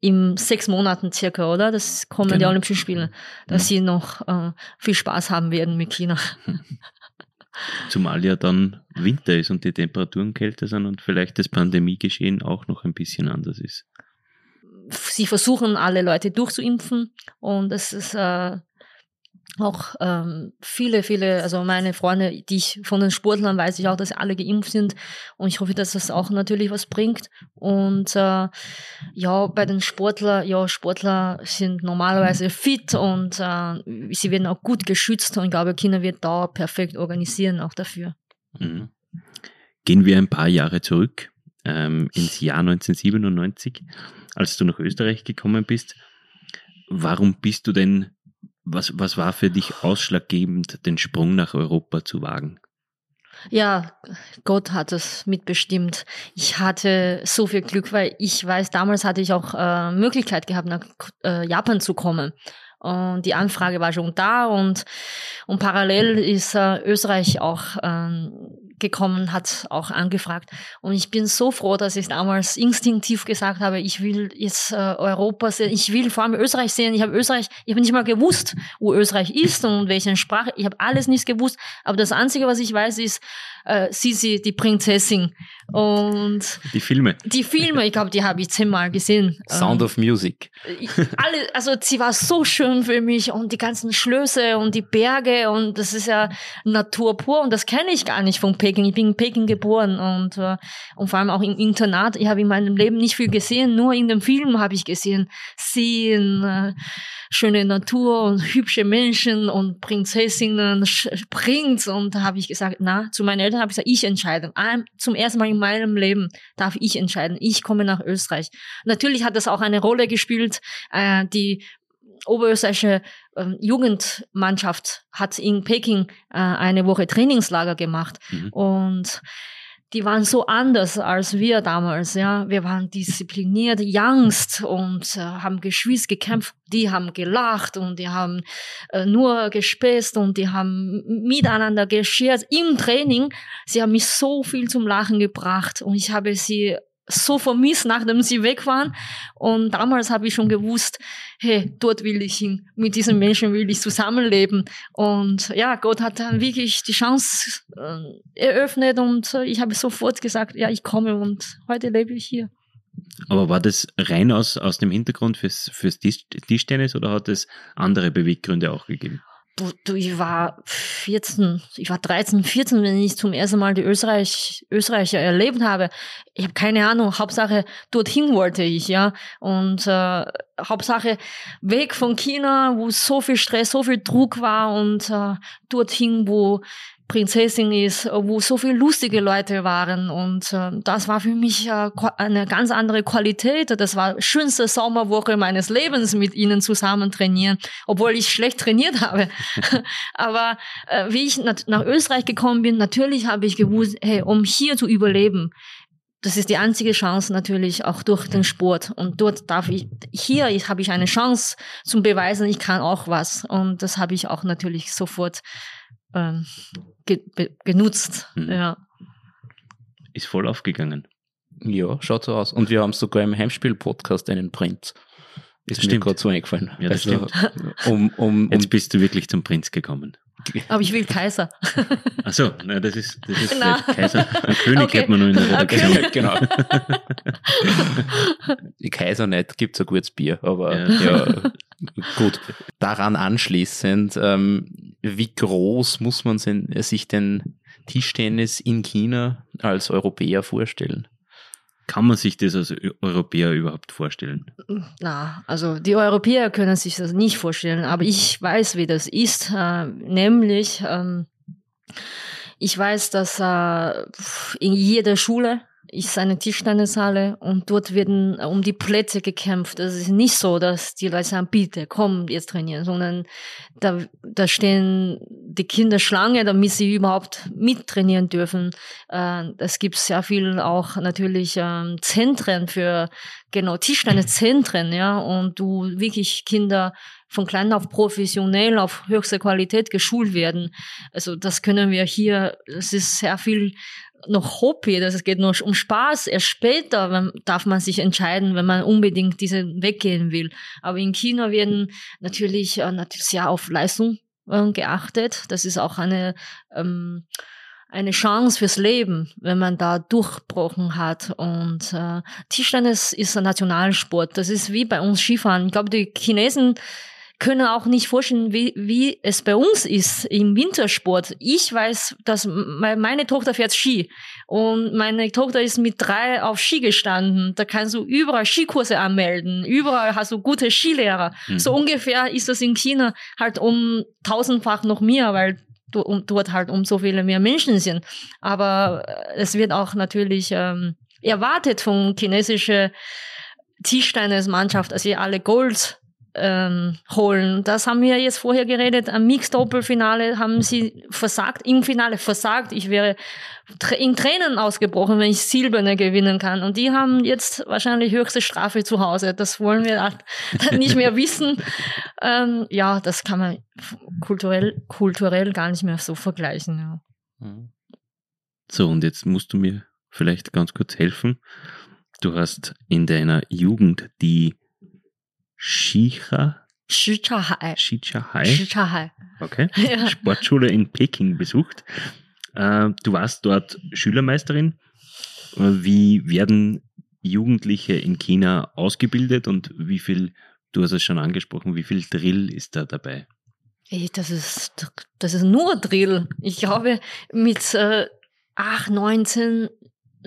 in sechs Monaten circa, oder? Das kommen genau. die Olympischen Spiele, dass ja. sie noch äh, viel Spaß haben werden mit China.
Zumal ja dann Winter ist und die Temperaturen kälter sind und vielleicht das Pandemiegeschehen auch noch ein bisschen anders ist.
Sie versuchen alle Leute durchzuimpfen und es ist äh, auch ähm, viele, viele, also meine Freunde, die ich von den Sportlern weiß ich auch, dass alle geimpft sind und ich hoffe, dass das auch natürlich was bringt. Und äh, ja, bei den Sportlern, ja, Sportler sind normalerweise fit und äh, sie werden auch gut geschützt und ich glaube, China wird da perfekt organisieren auch dafür.
Mhm. Gehen wir ein paar Jahre zurück ähm, ins Jahr 1997, als du nach Österreich gekommen bist. Warum bist du denn was, was war für dich ausschlaggebend, den Sprung nach Europa zu wagen?
Ja, Gott hat es mitbestimmt. Ich hatte so viel Glück, weil ich weiß, damals hatte ich auch äh, Möglichkeit gehabt, nach äh, Japan zu kommen. Und die Anfrage war schon da und, und parallel ist äh, Österreich auch ähm, gekommen, hat auch angefragt. Und ich bin so froh, dass ich damals instinktiv gesagt habe, ich will jetzt äh, Europa sehen, ich will vor allem Österreich sehen. Ich habe Österreich, ich habe nicht mal gewusst, wo Österreich ist und welche Sprache. Ich habe alles nicht gewusst. Aber das Einzige, was ich weiß, ist äh, Sisi, die Prinzessin. Und
die Filme.
Die Filme, ich glaube, die habe ich zehnmal gesehen.
Sound of Music.
alle, also sie war so schön für mich und die ganzen Schlösser und die Berge und das ist ja Natur pur und das kenne ich gar nicht von Peking. Ich bin in Peking geboren und, äh, und vor allem auch im Internat. Ich habe in meinem Leben nicht viel gesehen, nur in dem Film habe ich gesehen. Seen, äh, schöne Natur und hübsche Menschen und Prinzessinnen, Prinz und da habe ich gesagt, na, zu meinen Eltern habe ich gesagt, ich entscheide. Zum ersten Mal in meinem Leben darf ich entscheiden. Ich komme nach Österreich. Natürlich hat das auch eine Rolle gespielt, äh, die oberösterreichische äh, Jugendmannschaft hat in Peking äh, eine Woche Trainingslager gemacht mhm. und die waren so anders als wir damals, ja. Wir waren diszipliniert, Angst und äh, haben geschwitzt, gekämpft. Die haben gelacht und die haben äh, nur gespäßt und die haben miteinander geschert im Training. Sie haben mich so viel zum Lachen gebracht und ich habe sie so vermisst, nachdem sie weg waren. Und damals habe ich schon gewusst, hey, dort will ich hin, mit diesen Menschen will ich zusammenleben. Und ja, Gott hat dann wirklich die Chance äh, eröffnet und ich habe sofort gesagt, ja, ich komme und heute lebe ich hier.
Aber war das rein aus, aus dem Hintergrund fürs, fürs Tischtennis oder hat es andere Beweggründe auch gegeben?
Du, ich war, 14, ich war 13, 14, wenn ich zum ersten Mal die Österreich, Österreicher erlebt habe. Ich habe keine Ahnung, Hauptsache dorthin wollte ich, ja. Und äh, Hauptsache weg von China, wo so viel Stress, so viel Druck war und äh, dorthin, wo Prinzessin ist, wo so viele lustige Leute waren. Und äh, das war für mich äh, eine ganz andere Qualität. Das war schönste Sommerwoche meines Lebens mit ihnen zusammen trainieren, obwohl ich schlecht trainiert habe. Aber äh, wie ich nach, nach Österreich gekommen bin, natürlich habe ich gewusst, hey, um hier zu überleben, das ist die einzige Chance natürlich auch durch den Sport. Und dort darf ich, hier habe ich eine Chance zum Beweisen, ich kann auch was. Und das habe ich auch natürlich sofort ähm, ge genutzt. Mhm. Ja.
Ist voll aufgegangen.
Ja, schaut so aus. Und wir haben sogar im Heimspiel-Podcast einen Prinz. Ist
stimmt.
mir gerade so eingefallen.
Ja, das also, stimmt. Um, um, um, Jetzt bist du wirklich zum Prinz gekommen.
Aber ich will Kaiser.
Achso, das ist, das ist Kaiser. Ein König okay. hat man nur in der Redaktion. Okay.
genau. Die Kaiser nicht, gibt es ein gutes Bier, aber ja, ja gut. Daran anschließend, ähm, wie groß muss man sich denn Tischtennis in China als Europäer vorstellen?
Kann man sich das als Europäer überhaupt vorstellen?
Na, also die Europäer können sich das nicht vorstellen, aber ich weiß, wie das ist. Äh, nämlich, ähm, ich weiß, dass äh, in jeder Schule ist eine Tischtennishalle und dort werden um die Plätze gekämpft. Es ist nicht so, dass die Leute sagen, bitte, komm, jetzt trainieren, sondern da, da stehen die Kinder Schlange, damit sie überhaupt mittrainieren dürfen. Äh, es gibt sehr viel auch natürlich ähm, Zentren für, genau, Tischtenniszentren, ja, und du wirklich Kinder von klein auf professionell auf höchste Qualität geschult werden. Also das können wir hier, es ist sehr viel noch Hobby, das geht nur um Spaß. Erst später darf man sich entscheiden, wenn man unbedingt diese weggehen will. Aber in China werden natürlich, äh, natürlich sehr auf Leistung äh, geachtet. Das ist auch eine, ähm, eine Chance fürs Leben, wenn man da durchbrochen hat. Und äh, Tischtennis ist ein Nationalsport. Das ist wie bei uns Skifahren. Ich glaube, die Chinesen können auch nicht vorstellen, wie, wie es bei uns ist im Wintersport. Ich weiß, dass meine Tochter fährt Ski und meine Tochter ist mit drei auf Ski gestanden. Da kannst du überall Skikurse anmelden. Überall hast du gute Skilehrer. Mhm. So ungefähr ist das in China halt um tausendfach noch mehr, weil dort halt um so viele mehr Menschen sind. Aber äh, es wird auch natürlich ähm, erwartet von chinesischer Tischtennismannschaft, dass sie alle Gold ähm, holen. Das haben wir jetzt vorher geredet. Am Mixed-Doppelfinale haben sie versagt, im Finale versagt. Ich wäre in Tränen ausgebrochen, wenn ich Silberne gewinnen kann. Und die haben jetzt wahrscheinlich höchste Strafe zu Hause. Das wollen wir dann nicht mehr wissen. Ähm, ja, das kann man kulturell, kulturell gar nicht mehr so vergleichen. Ja.
Mhm. So, und jetzt musst du mir vielleicht ganz kurz helfen. Du hast in deiner Jugend die Shicha.
Shichahai.
Shichahai.
Shichahai.
Okay. Ja. Sportschule in Peking besucht. Äh, du warst dort Schülermeisterin. Wie werden Jugendliche in China ausgebildet und wie viel, du hast es schon angesprochen, wie viel Drill ist da dabei?
Das ist, das ist nur Drill. Ich glaube, mit äh, 8, 19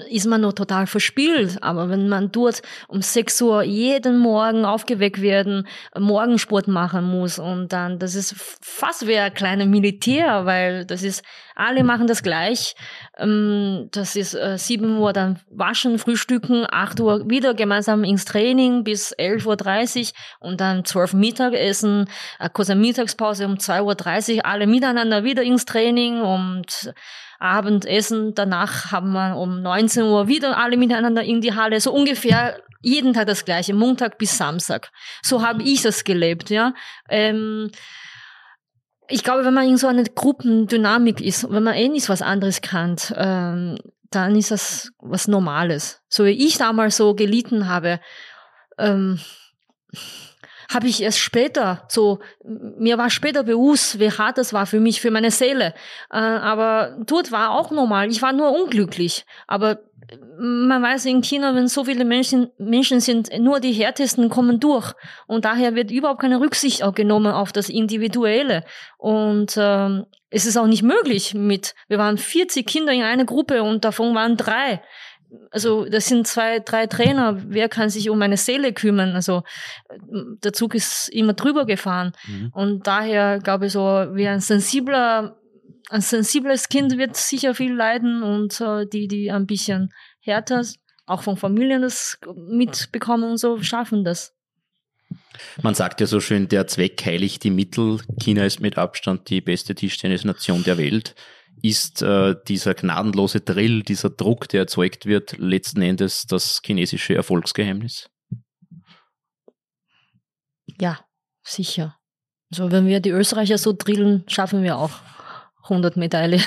ist man noch total verspielt. Aber wenn man dort um 6 Uhr jeden Morgen aufgeweckt werden, Morgensport machen muss und dann, das ist fast wie ein kleiner Militär, weil das ist, alle machen das gleich. Ähm, das ist äh, 7 Uhr dann waschen, frühstücken, 8 Uhr wieder gemeinsam ins Training bis 11.30 Uhr und dann 12 Mittagessen, eine kurze Mittagspause um 2.30 Uhr, alle miteinander wieder ins Training und Abendessen. Danach haben wir um 19 Uhr wieder alle miteinander in die Halle. So ungefähr jeden Tag das gleiche, Montag bis Samstag. So habe ich das gelebt, ja. Ähm, ich glaube, wenn man in so einer Gruppendynamik ist, wenn man eh nicht was anderes kann, ähm, dann ist das was Normales. So wie ich damals so gelitten habe, ähm, habe ich erst später so, mir war später bewusst, wie hart das war für mich, für meine Seele. Äh, aber dort war auch normal. Ich war nur unglücklich. Aber man weiß in China, wenn so viele Menschen, Menschen sind, nur die härtesten kommen durch. Und daher wird überhaupt keine Rücksicht auch genommen auf das Individuelle. Und ähm, es ist auch nicht möglich mit, wir waren 40 Kinder in einer Gruppe und davon waren drei. Also das sind zwei, drei Trainer. Wer kann sich um meine Seele kümmern? Also der Zug ist immer drüber gefahren. Mhm. Und daher glaube ich so, wie ein sensibler ein sensibles Kind wird sicher viel leiden und äh, die, die ein bisschen härter, auch von Familien das mitbekommen und so, schaffen das.
Man sagt ja so schön, der Zweck heiligt die Mittel. China ist mit Abstand die beste Tischtennisnation der Welt. Ist äh, dieser gnadenlose Drill, dieser Druck, der erzeugt wird, letzten Endes das chinesische Erfolgsgeheimnis?
Ja, sicher. Also wenn wir die Österreicher so drillen, schaffen wir auch. 100 Medaille.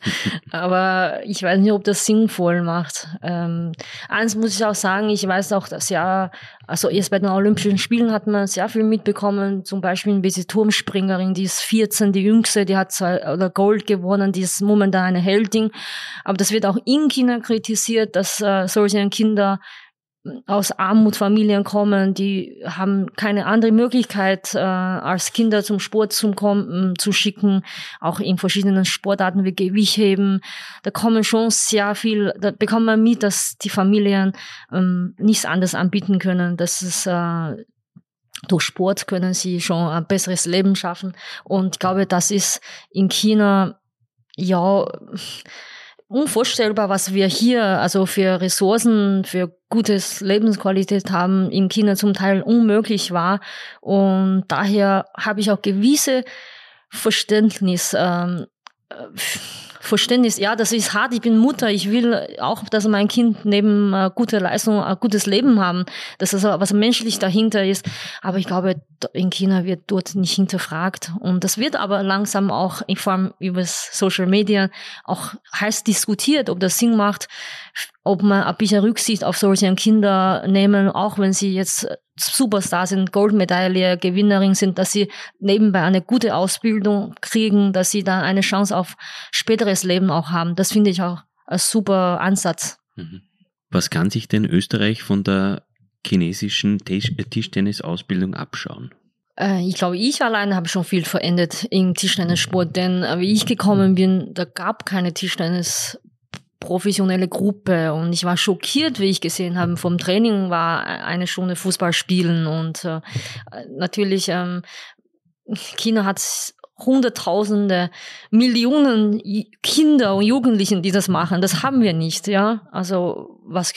Aber ich weiß nicht, ob das sinnvoll macht. Ähm, eins muss ich auch sagen, ich weiß auch, dass ja, also erst bei den Olympischen Spielen hat man sehr viel mitbekommen, zum Beispiel diese Turmspringerin, die ist 14, die jüngste, die hat zwei, oder Gold gewonnen, die ist momentan eine Heldin. Aber das wird auch in China kritisiert, dass äh, solche Kinder aus Armutfamilien kommen, die haben keine andere Möglichkeit, äh, als Kinder zum Sport zu, kommen, zu schicken, auch in verschiedenen Sportarten wie Gewichtheben. Da kommen schon sehr viel, da bekommt man mit, dass die Familien ähm, nichts anderes anbieten können. Das ist äh, durch Sport können sie schon ein besseres Leben schaffen. Und ich glaube, das ist in China ja unvorstellbar, was wir hier also für Ressourcen, für gutes Lebensqualität haben, in China zum Teil unmöglich war. Und daher habe ich auch gewisse Verständnis ähm, Verständnis, ja, das ist hart, ich bin Mutter, ich will auch, dass mein Kind neben äh, guter Leistung ein gutes Leben haben, das was menschlich dahinter ist. Aber ich glaube, in China wird dort nicht hinterfragt. Und das wird aber langsam auch in Form über Social Media auch heiß diskutiert, ob das Sinn macht, ob man ein bisschen Rücksicht auf solche Kinder nehmen, auch wenn sie jetzt Superstar sind, Goldmedaille, Gewinnerin sind, dass sie nebenbei eine gute Ausbildung kriegen, dass sie da eine Chance auf späteres Leben auch haben. Das finde ich auch ein super Ansatz. Mhm.
Was kann sich denn Österreich von der chinesischen Tischtennisausbildung abschauen?
Äh, ich glaube, ich alleine habe schon viel verändert im Tischtennissport, denn äh, wie ich gekommen bin, da gab keine Tischtennis professionelle Gruppe und ich war schockiert, wie ich gesehen habe. Vom Training war eine Stunde Fußball spielen und äh, natürlich ähm, China hat Hunderttausende, Millionen Kinder und Jugendlichen, die das machen. Das haben wir nicht, ja. Also was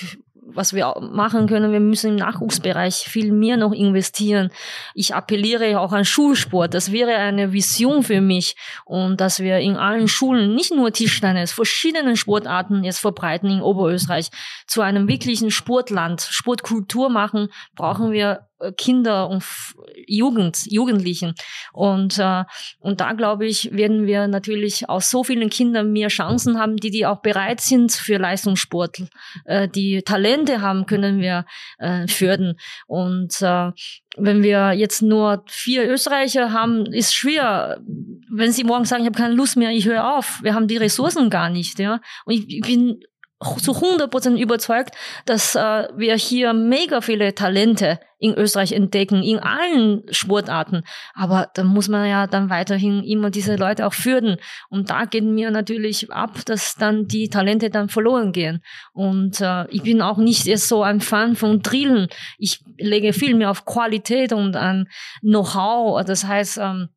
was wir machen können, wir müssen im Nachwuchsbereich viel mehr noch investieren. Ich appelliere auch an Schulsport. Das wäre eine Vision für mich und dass wir in allen Schulen nicht nur Tischtennis, verschiedenen Sportarten jetzt verbreiten in Oberösterreich zu einem wirklichen Sportland, Sportkultur machen, brauchen wir Kinder und Jugend, Jugendlichen. Und, äh, und da, glaube ich, werden wir natürlich aus so vielen Kindern mehr Chancen haben, die, die auch bereit sind für Leistungssport. Äh, die Talente haben, können wir äh, fördern. Und äh, wenn wir jetzt nur vier Österreicher haben, ist schwer. Wenn sie morgen sagen, ich habe keine Lust mehr, ich höre auf. Wir haben die Ressourcen gar nicht. Ja? Und ich, ich bin zu 100% überzeugt, dass äh, wir hier mega viele Talente in Österreich entdecken, in allen Sportarten. Aber da muss man ja dann weiterhin immer diese Leute auch führen. Und da geht mir natürlich ab, dass dann die Talente dann verloren gehen. Und äh, ich bin auch nicht erst so ein Fan von Drillen. Ich lege viel mehr auf Qualität und an Know-how. Das heißt, ähm,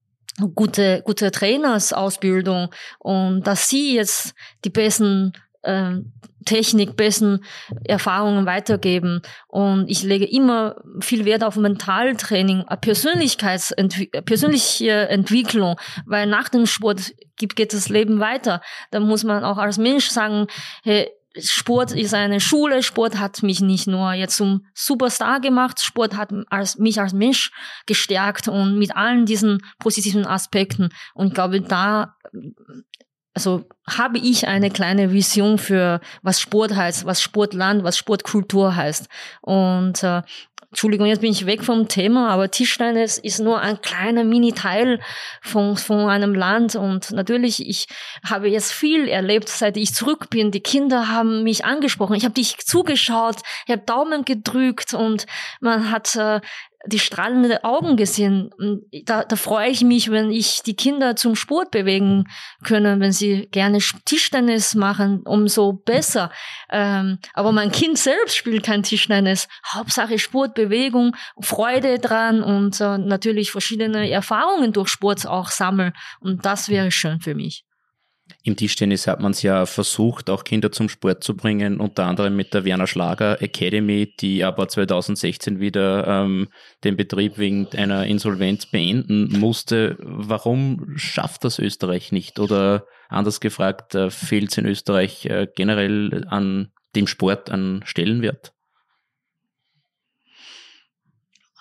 gute, gute Trainersausbildung und dass sie jetzt die besten äh, Technik, besten Erfahrungen weitergeben. Und ich lege immer viel Wert auf Mentaltraining, Persönlichkeitsentwi persönliche Entwicklung, weil nach dem Sport gibt, geht das Leben weiter. Da muss man auch als Mensch sagen, hey, Sport ist eine Schule, Sport hat mich nicht nur jetzt zum Superstar gemacht, Sport hat als, mich als Mensch gestärkt und mit allen diesen positiven Aspekten. Und ich glaube, da also habe ich eine kleine Vision für was Sport heißt, was Sportland, was Sportkultur heißt. Und äh, Entschuldigung, jetzt bin ich weg vom Thema, aber Tischtennis ist nur ein kleiner Mini-Teil von, von einem Land. Und natürlich, ich habe jetzt viel erlebt, seit ich zurück bin. Die Kinder haben mich angesprochen. Ich habe dich zugeschaut, ich habe Daumen gedrückt und man hat äh, die strahlenden Augen gesehen. Da, da freue ich mich, wenn ich die Kinder zum Sport bewegen können, wenn sie gerne Tischtennis machen, umso besser. Ähm, aber mein Kind selbst spielt kein Tischtennis. Hauptsache Sport, Bewegung, Freude dran und äh, natürlich verschiedene Erfahrungen durch Sport auch sammeln. Und das wäre schön für mich.
Im Tischtennis hat man es ja versucht, auch Kinder zum Sport zu bringen, unter anderem mit der Werner Schlager Academy, die aber 2016 wieder ähm, den Betrieb wegen einer Insolvenz beenden musste. Warum schafft das Österreich nicht? Oder anders gefragt, äh, fehlt es in Österreich äh, generell an dem Sport an Stellenwert?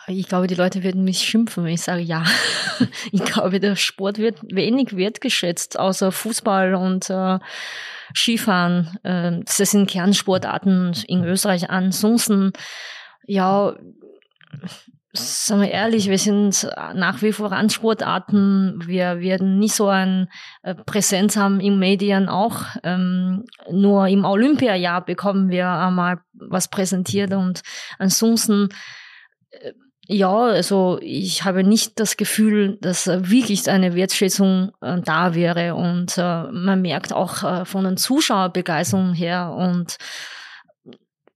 Ich glaube, die Leute würden mich schimpfen, wenn ich sage ja. ich glaube, der Sport wird wenig wertgeschätzt, außer Fußball und äh, Skifahren. Äh, das sind Kernsportarten in Österreich. Ansonsten, ja, sagen wir ehrlich, wir sind nach wie vor Randsportarten. Wir werden nicht so eine äh, Präsenz haben in Medien auch. Ähm, nur im Olympiajahr bekommen wir einmal was präsentiert und ansonsten äh, ja, also ich habe nicht das Gefühl, dass wirklich eine Wertschätzung äh, da wäre und äh, man merkt auch äh, von den Zuschauerbegeisterung her und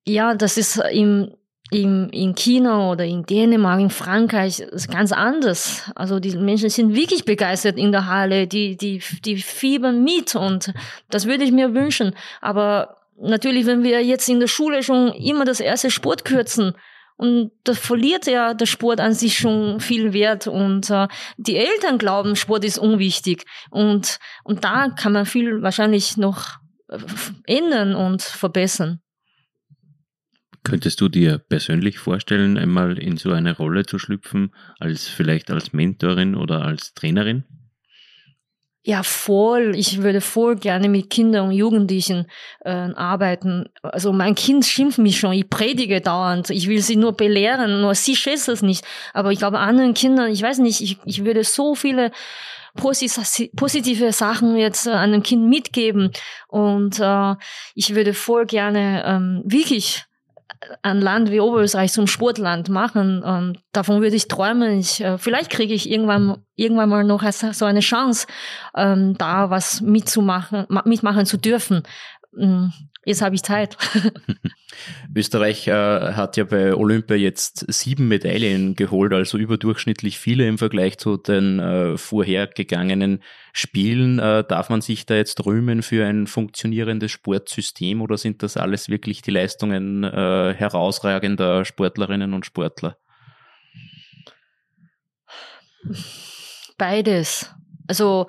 ja, das ist im, im, in China oder in Dänemark, in Frankreich ganz anders. Also die Menschen sind wirklich begeistert in der Halle, die, die, die fiebern mit und das würde ich mir wünschen. Aber natürlich, wenn wir jetzt in der Schule schon immer das erste Sport kürzen, und da verliert ja der Sport an sich schon viel Wert. Und äh, die Eltern glauben, Sport ist unwichtig. Und, und da kann man viel wahrscheinlich noch äh, ändern und verbessern.
Könntest du dir persönlich vorstellen, einmal in so eine Rolle zu schlüpfen, als vielleicht als Mentorin oder als Trainerin?
Ja, voll. Ich würde voll gerne mit Kindern und Jugendlichen äh, arbeiten. Also mein Kind schimpft mich schon, ich predige dauernd. Ich will sie nur belehren, nur sie schätzt es nicht. Aber ich glaube, anderen Kindern, ich weiß nicht, ich, ich würde so viele positive Sachen jetzt äh, einem Kind mitgeben. Und äh, ich würde voll gerne ähm, wirklich ein Land wie Oberösterreich zum Sportland machen. Und davon würde ich träumen. Ich, äh, vielleicht kriege ich irgendwann, irgendwann mal noch so eine Chance, ähm, da was mitzumachen, mitmachen zu dürfen. Mm, jetzt habe ich Zeit.
Österreich äh, hat ja bei Olympia jetzt sieben Medaillen geholt, also überdurchschnittlich viele im Vergleich zu den äh, vorhergegangenen Spielen. Äh, darf man sich da jetzt rühmen für ein funktionierendes Sportsystem oder sind das alles wirklich die Leistungen äh, herausragender Sportlerinnen und Sportler?
Beides. Also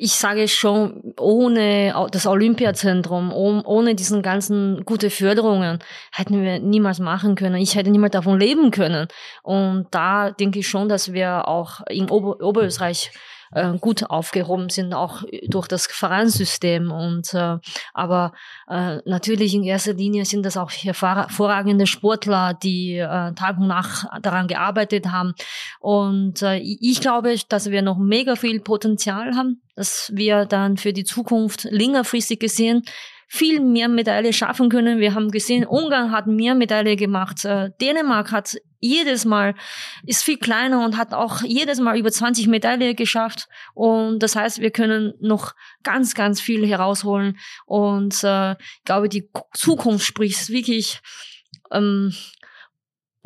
ich sage schon, ohne das Olympiazentrum, ohne diesen ganzen gute Förderungen, hätten wir niemals machen können. Ich hätte niemals davon leben können. Und da denke ich schon, dass wir auch in Ober Oberösterreich äh, gut aufgehoben sind, auch durch das Vereinssystem. Und äh, aber äh, natürlich in erster Linie sind das auch hervorragende Sportler, die äh, Tag und Nacht daran gearbeitet haben. Und äh, ich glaube, dass wir noch mega viel Potenzial haben, dass wir dann für die Zukunft längerfristig gesehen viel mehr Medaille schaffen können. Wir haben gesehen, Ungarn hat mehr Medaille gemacht. Äh, Dänemark hat jedes Mal, ist viel kleiner und hat auch jedes Mal über 20 Medaille geschafft. Und das heißt, wir können noch ganz, ganz viel herausholen. Und äh, ich glaube, die Zukunft spricht wirklich ähm,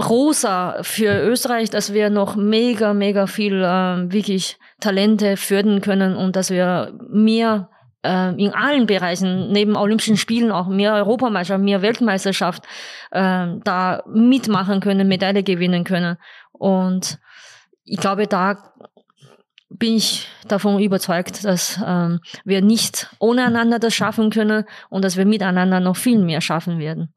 rosa für Österreich, dass wir noch mega, mega viel äh, wirklich Talente fördern können und dass wir mehr äh, in allen Bereichen, neben Olympischen Spielen auch mehr Europameisterschaft, mehr Weltmeisterschaft äh, da mitmachen können, Medaille gewinnen können. Und ich glaube, da bin ich davon überzeugt, dass ähm, wir nicht ohne einander das schaffen können und dass wir miteinander noch viel mehr schaffen werden.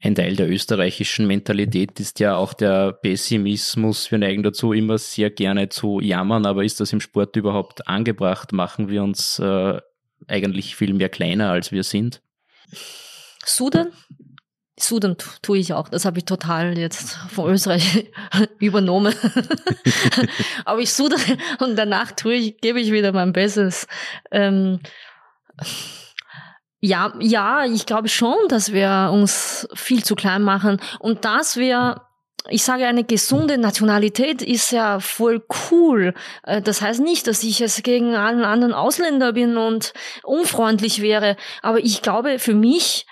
Ein Teil der österreichischen Mentalität ist ja auch der Pessimismus. Wir neigen dazu, immer sehr gerne zu jammern, aber ist das im Sport überhaupt angebracht? Machen wir uns äh, eigentlich viel mehr kleiner, als wir sind?
Sudan? Sudern tue ich auch. Das habe ich total jetzt von Österreich übernommen. Aber ich sudere und danach tue ich, gebe ich wieder mein Bestes. Ähm, ja, ja, ich glaube schon, dass wir uns viel zu klein machen und dass wir ich sage, eine gesunde Nationalität ist ja voll cool. Äh, das heißt nicht, dass ich es gegen einen anderen Ausländer bin und unfreundlich wäre. Aber ich glaube, für mich,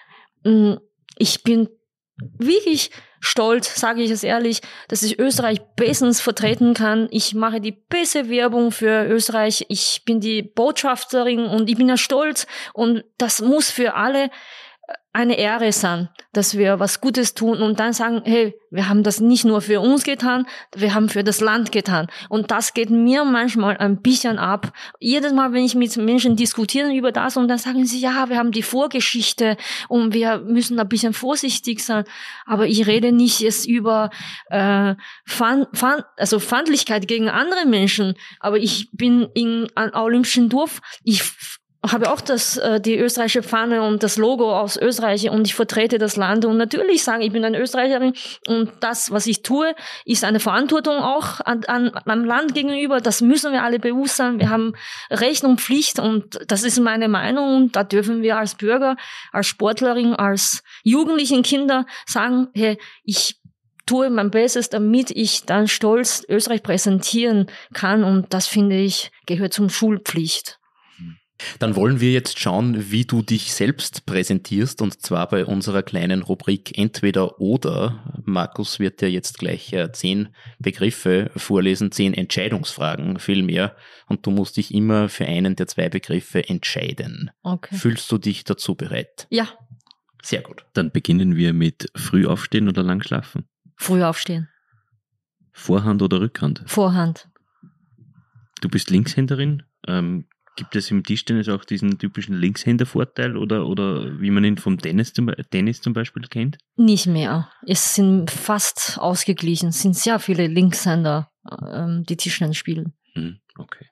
hm, ich bin wirklich stolz, sage ich es ehrlich, dass ich Österreich bestens vertreten kann. Ich mache die beste Werbung für Österreich. Ich bin die Botschafterin und ich bin ja stolz. Und das muss für alle eine Ehre sein, dass wir was Gutes tun und dann sagen, hey, wir haben das nicht nur für uns getan, wir haben für das Land getan. Und das geht mir manchmal ein bisschen ab. Jedes Mal, wenn ich mit Menschen diskutiere über das und dann sagen sie, ja, wir haben die Vorgeschichte und wir müssen ein bisschen vorsichtig sein. Aber ich rede nicht jetzt über äh, Fand, Fand, also Feindlichkeit gegen andere Menschen. Aber ich bin in einem Olympischen Dorf, ich habe auch das, äh, die österreichische Fahne und das Logo aus Österreich und ich vertrete das Land und natürlich sage ich bin eine Österreicherin und das, was ich tue, ist eine Verantwortung auch an, an, am Land gegenüber. Das müssen wir alle bewusst sein. Wir haben Recht und Pflicht und das ist meine Meinung und da dürfen wir als Bürger, als Sportlerin, als jugendlichen Kinder sagen, hey, ich tue mein Bestes, damit ich dann stolz Österreich präsentieren kann und das finde ich gehört zum Schulpflicht.
Dann wollen wir jetzt schauen, wie du dich selbst präsentierst und zwar bei unserer kleinen Rubrik Entweder oder. Markus wird dir jetzt gleich äh, zehn Begriffe vorlesen, zehn Entscheidungsfragen vielmehr und du musst dich immer für einen der zwei Begriffe entscheiden. Okay. Fühlst du dich dazu bereit?
Ja.
Sehr gut.
Dann beginnen wir mit früh aufstehen oder lang schlafen.
Früh aufstehen.
Vorhand oder Rückhand?
Vorhand.
Du bist Linkshänderin. Ähm, Gibt es im Tischtennis auch diesen typischen Linkshändervorteil oder, oder wie man ihn vom Tennis zum, Tennis zum Beispiel kennt?
Nicht mehr. Es sind fast ausgeglichen. Es sind sehr viele Linkshänder, ähm, die Tischtennis spielen.
Hm, okay.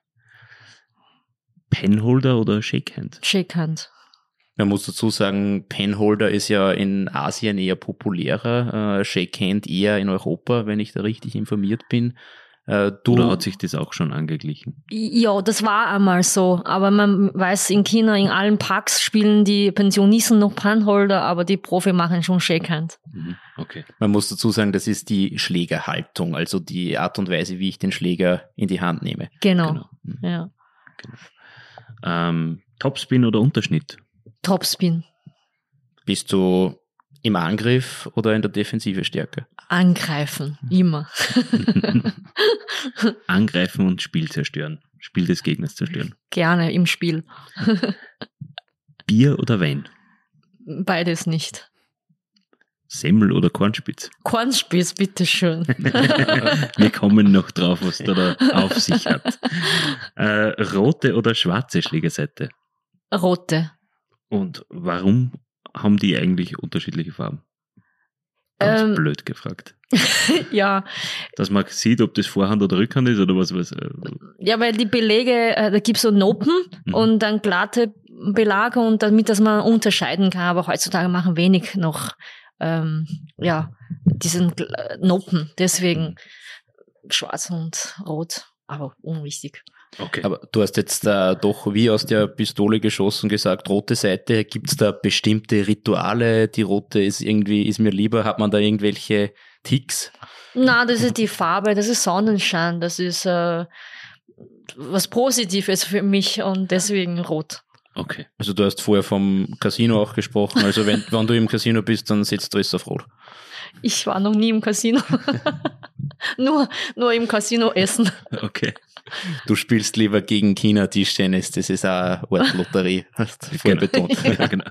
Penholder oder Shakehand?
Shakehand.
Man muss dazu sagen, Penholder ist ja in Asien eher populärer, äh, Shakehand eher in Europa, wenn ich da richtig informiert bin.
Äh, du Oder hat sich das auch schon angeglichen?
Ja, das war einmal so. Aber man weiß, in China, in allen Parks spielen die Pensionisten noch Panholder, aber die Profi machen schon Shakehand.
Mhm, okay. Man muss dazu sagen, das ist die Schlägerhaltung, also die Art und Weise, wie ich den Schläger in die Hand nehme.
Genau. genau. Mhm. Ja.
Genau. Ähm, Topspin oder Unterschnitt?
Topspin.
Bist du im Angriff oder in der Defensive stärker?
Angreifen, immer.
Angreifen und Spiel zerstören. Spiel des Gegners zerstören.
Gerne im Spiel.
Bier oder Wein?
Beides nicht.
Semmel oder Kornspitz?
Kornspitz, bitteschön.
Wir kommen noch drauf, was da, da auf sich hat. Äh, rote oder schwarze Schlägerseite?
Rote.
Und warum haben die eigentlich unterschiedliche Farben? Ganz ähm, blöd gefragt.
ja.
Dass man sieht, ob das Vorhand oder Rückhand ist oder was. was äh,
ja, weil die Belege, äh, da gibt es so Nopen mhm. und dann glatte Belage und damit, dass man unterscheiden kann. Aber heutzutage machen wenig noch ähm, ja, diesen Nopen. Deswegen schwarz und rot, aber unwichtig.
Okay. Aber du hast jetzt äh, doch wie aus der Pistole geschossen gesagt, rote Seite. Gibt es da bestimmte Rituale? Die rote ist irgendwie, ist mir lieber. Hat man da irgendwelche Ticks?
Na, das ist die Farbe, das ist Sonnenschein, das ist äh, was Positives für mich und deswegen rot.
Okay. Also du hast vorher vom Casino auch gesprochen. Also wenn, wenn du im Casino bist, dann setzt du es auf rot.
Ich war noch nie im Casino. nur, nur im Casino essen.
Okay. Du spielst lieber gegen China Tischtennis, das ist auch eine Art Lotterie, hast du vorher genau. betont. ja, genau.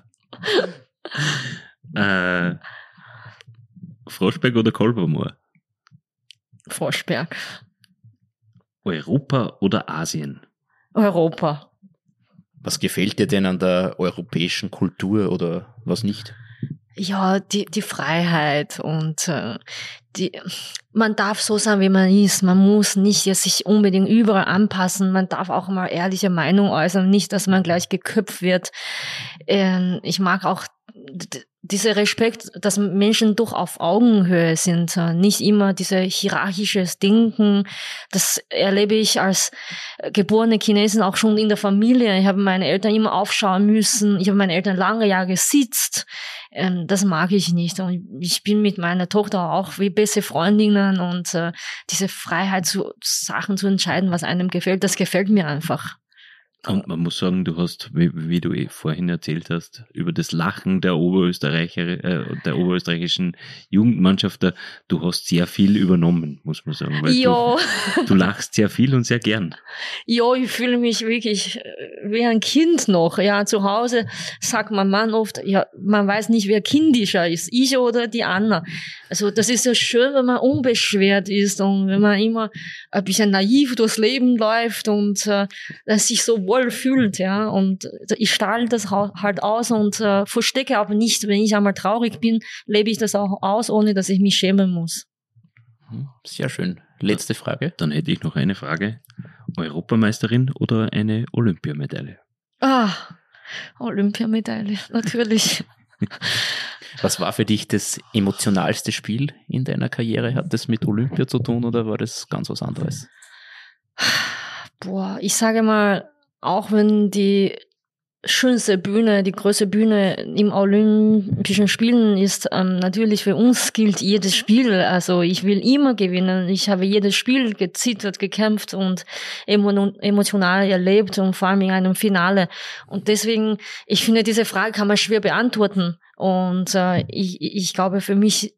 äh, Froschberg oder Kolbermoor?
Froschberg.
Europa oder Asien?
Europa.
Was gefällt dir denn an der europäischen Kultur oder was nicht?
Ja, die, die Freiheit und äh, die, man darf so sein, wie man ist. Man muss nicht sich unbedingt überall anpassen. Man darf auch mal ehrliche Meinung äußern, nicht, dass man gleich geköpft wird. Ähm, ich mag auch dieser Respekt, dass Menschen doch auf Augenhöhe sind, äh, nicht immer diese hierarchisches Denken. Das erlebe ich als geborene Chinesin auch schon in der Familie. Ich habe meine Eltern immer aufschauen müssen. Ich habe meine Eltern lange Jahre gesitzt. Ähm, das mag ich nicht. Und ich bin mit meiner Tochter auch wie beste Freundinnen und äh, diese Freiheit zu Sachen zu entscheiden, was einem gefällt, das gefällt mir einfach.
Und man muss sagen, du hast, wie, wie du eh vorhin erzählt hast, über das Lachen der Oberösterreicher, äh, der oberösterreichischen Jugendmannschaft, da, du hast sehr viel übernommen, muss man sagen. Weil
ja.
Du, du lachst sehr viel und sehr gern.
Ja, ich fühle mich wirklich äh, wie ein Kind noch. Ja, zu Hause sagt mein Mann oft, ja, man weiß nicht, wer kindischer ist, ich oder die Anna. Also das ist ja schön, wenn man unbeschwert ist und wenn man immer ein bisschen naiv durchs Leben läuft und äh, sich so wohl fühlt, ja. Und ich strahle das halt aus und äh, verstecke aber nicht, wenn ich einmal traurig bin, lebe ich das auch aus, ohne dass ich mich schämen muss.
Hm, sehr schön. Letzte Frage.
Dann hätte ich noch eine Frage. Europameisterin oder eine Olympiamedaille?
Ah, Olympiamedaille, natürlich.
Was war für dich das emotionalste Spiel in deiner Karriere? Hat das mit Olympia zu tun oder war das ganz was anderes?
Boah, ich sage mal, auch wenn die schönste Bühne, die größte Bühne im Olympischen Spielen ist, ähm, natürlich für uns gilt jedes Spiel. Also ich will immer gewinnen. Ich habe jedes Spiel gezittert, gekämpft und emotional erlebt und vor allem in einem Finale. Und deswegen, ich finde, diese Frage kann man schwer beantworten. Und äh, ich, ich glaube, für mich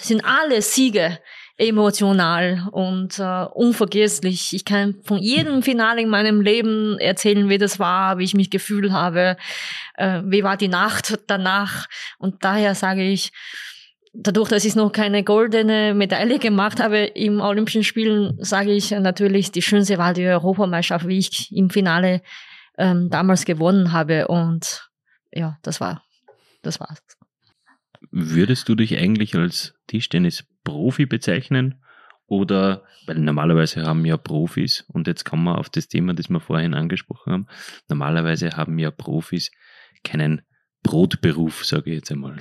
sind alle Siege emotional und äh, unvergesslich. Ich kann von jedem Finale in meinem Leben erzählen, wie das war, wie ich mich gefühlt habe, äh, wie war die Nacht danach. Und daher sage ich, dadurch, dass ich noch keine goldene Medaille gemacht habe im Olympischen Spielen, sage ich natürlich, die schönste war die Europameisterschaft, wie ich im Finale ähm, damals gewonnen habe. Und ja, das war, das war's.
Würdest du dich eigentlich als Tischtennis-Profi bezeichnen? Oder, weil normalerweise haben ja Profis, und jetzt kommen wir auf das Thema, das wir vorhin angesprochen haben, normalerweise haben ja Profis keinen Brotberuf, sage ich jetzt einmal.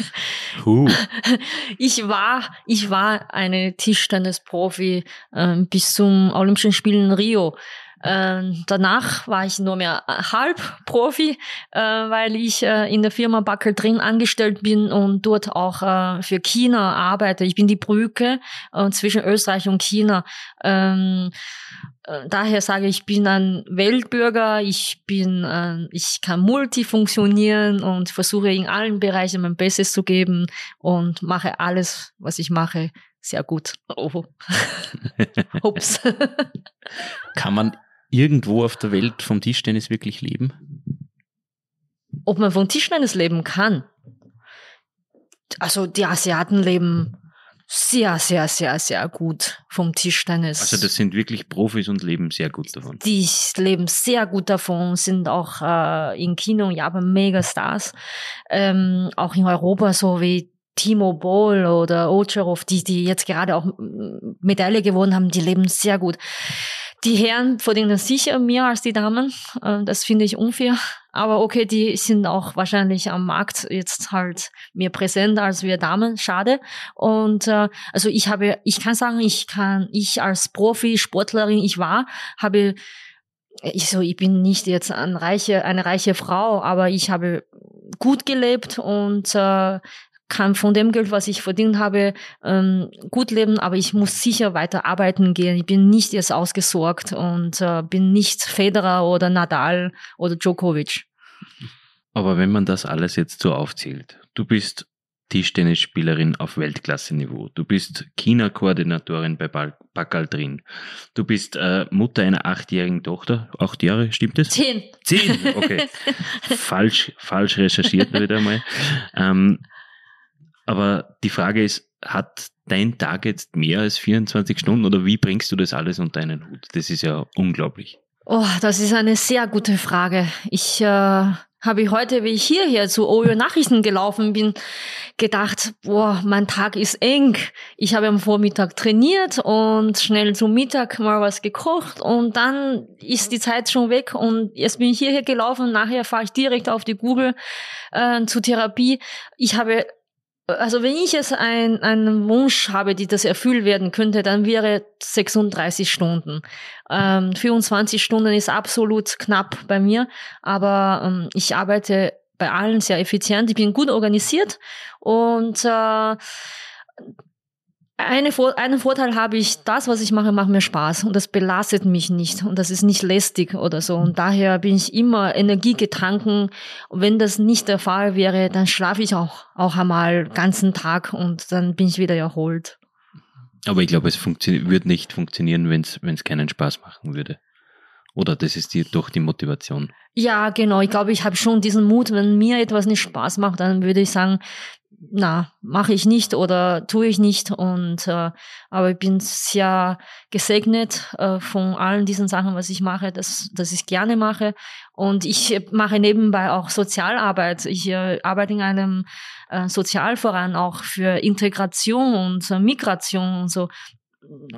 huh. Ich war, ich war eine Tischtennis-Profi äh, bis zum Olympischen Spielen in Rio. Ähm, danach war ich nur mehr halb Profi, äh, weil ich äh, in der Firma Backel drin angestellt bin und dort auch äh, für China arbeite. Ich bin die Brücke äh, zwischen Österreich und China. Ähm, äh, daher sage ich, ich bin ein Weltbürger, ich bin, äh, ich kann multifunktionieren und versuche in allen Bereichen mein Bestes zu geben und mache alles, was ich mache, sehr gut. Oh.
Ups. Kann man irgendwo auf der Welt vom Tischtennis wirklich leben?
Ob man vom Tischtennis leben kann? Also die Asiaten leben sehr, sehr, sehr, sehr gut vom Tischtennis.
Also das sind wirklich Profis und leben sehr gut davon.
Die leben sehr gut davon, sind auch äh, in China und Japan Megastars. Ähm, auch in Europa so wie Timo Boll oder Ocherov, die, die jetzt gerade auch Medaille gewonnen haben, die leben sehr gut. Die Herren verdienen sicher mehr als die Damen. Äh, das finde ich unfair. Aber okay, die sind auch wahrscheinlich am Markt jetzt halt mehr präsent als wir Damen. Schade. Und äh, also ich habe, ich kann sagen, ich kann, ich als Profi-Sportlerin, ich war, habe ich so, ich bin nicht jetzt eine reiche, eine reiche Frau, aber ich habe gut gelebt und äh, kann von dem Geld, was ich verdient habe, ähm, gut leben, aber ich muss sicher weiter arbeiten gehen. Ich bin nicht jetzt ausgesorgt und äh, bin nicht Federer oder Nadal oder Djokovic.
Aber wenn man das alles jetzt so aufzählt, du bist Tischtennisspielerin auf Weltklasse-Niveau. Du bist China-Koordinatorin bei Bakal drin. Du bist äh, Mutter einer achtjährigen Tochter. Acht Jahre, stimmt es?
Zehn.
Zehn, okay. falsch, falsch recherchiert wieder einmal. Ähm, aber die Frage ist, hat dein Tag jetzt mehr als 24 Stunden oder wie bringst du das alles unter einen Hut? Das ist ja unglaublich.
Oh, das ist eine sehr gute Frage. Ich äh, habe ich heute, wie ich hierher zu OJO Nachrichten gelaufen bin, gedacht, boah, mein Tag ist eng. Ich habe am Vormittag trainiert und schnell zum Mittag mal was gekocht und dann ist die Zeit schon weg und jetzt bin ich hierher gelaufen nachher fahre ich direkt auf die Google äh, zur Therapie. Ich habe also wenn ich jetzt ein, einen Wunsch habe, die das erfüllt werden könnte, dann wäre 36 Stunden. Ähm, 24 Stunden ist absolut knapp bei mir, aber ähm, ich arbeite bei allen sehr effizient, ich bin gut organisiert und äh, eine, einen Vorteil habe ich, das, was ich mache, macht mir Spaß und das belastet mich nicht und das ist nicht lästig oder so. Und daher bin ich immer energiegetrunken. Und wenn das nicht der Fall wäre, dann schlafe ich auch, auch einmal ganzen Tag und dann bin ich wieder erholt.
Aber ich glaube, es würde nicht funktionieren, wenn es keinen Spaß machen würde. Oder das ist die, doch die Motivation.
Ja, genau. Ich glaube, ich habe schon diesen Mut, wenn mir etwas nicht Spaß macht, dann würde ich sagen, na, mache ich nicht oder tue ich nicht. Und äh, aber ich bin sehr gesegnet äh, von allen diesen Sachen, was ich mache, dass, dass ich gerne mache. Und ich mache nebenbei auch Sozialarbeit. Ich äh, arbeite in einem äh, Sozialverein auch für Integration und äh, Migration und so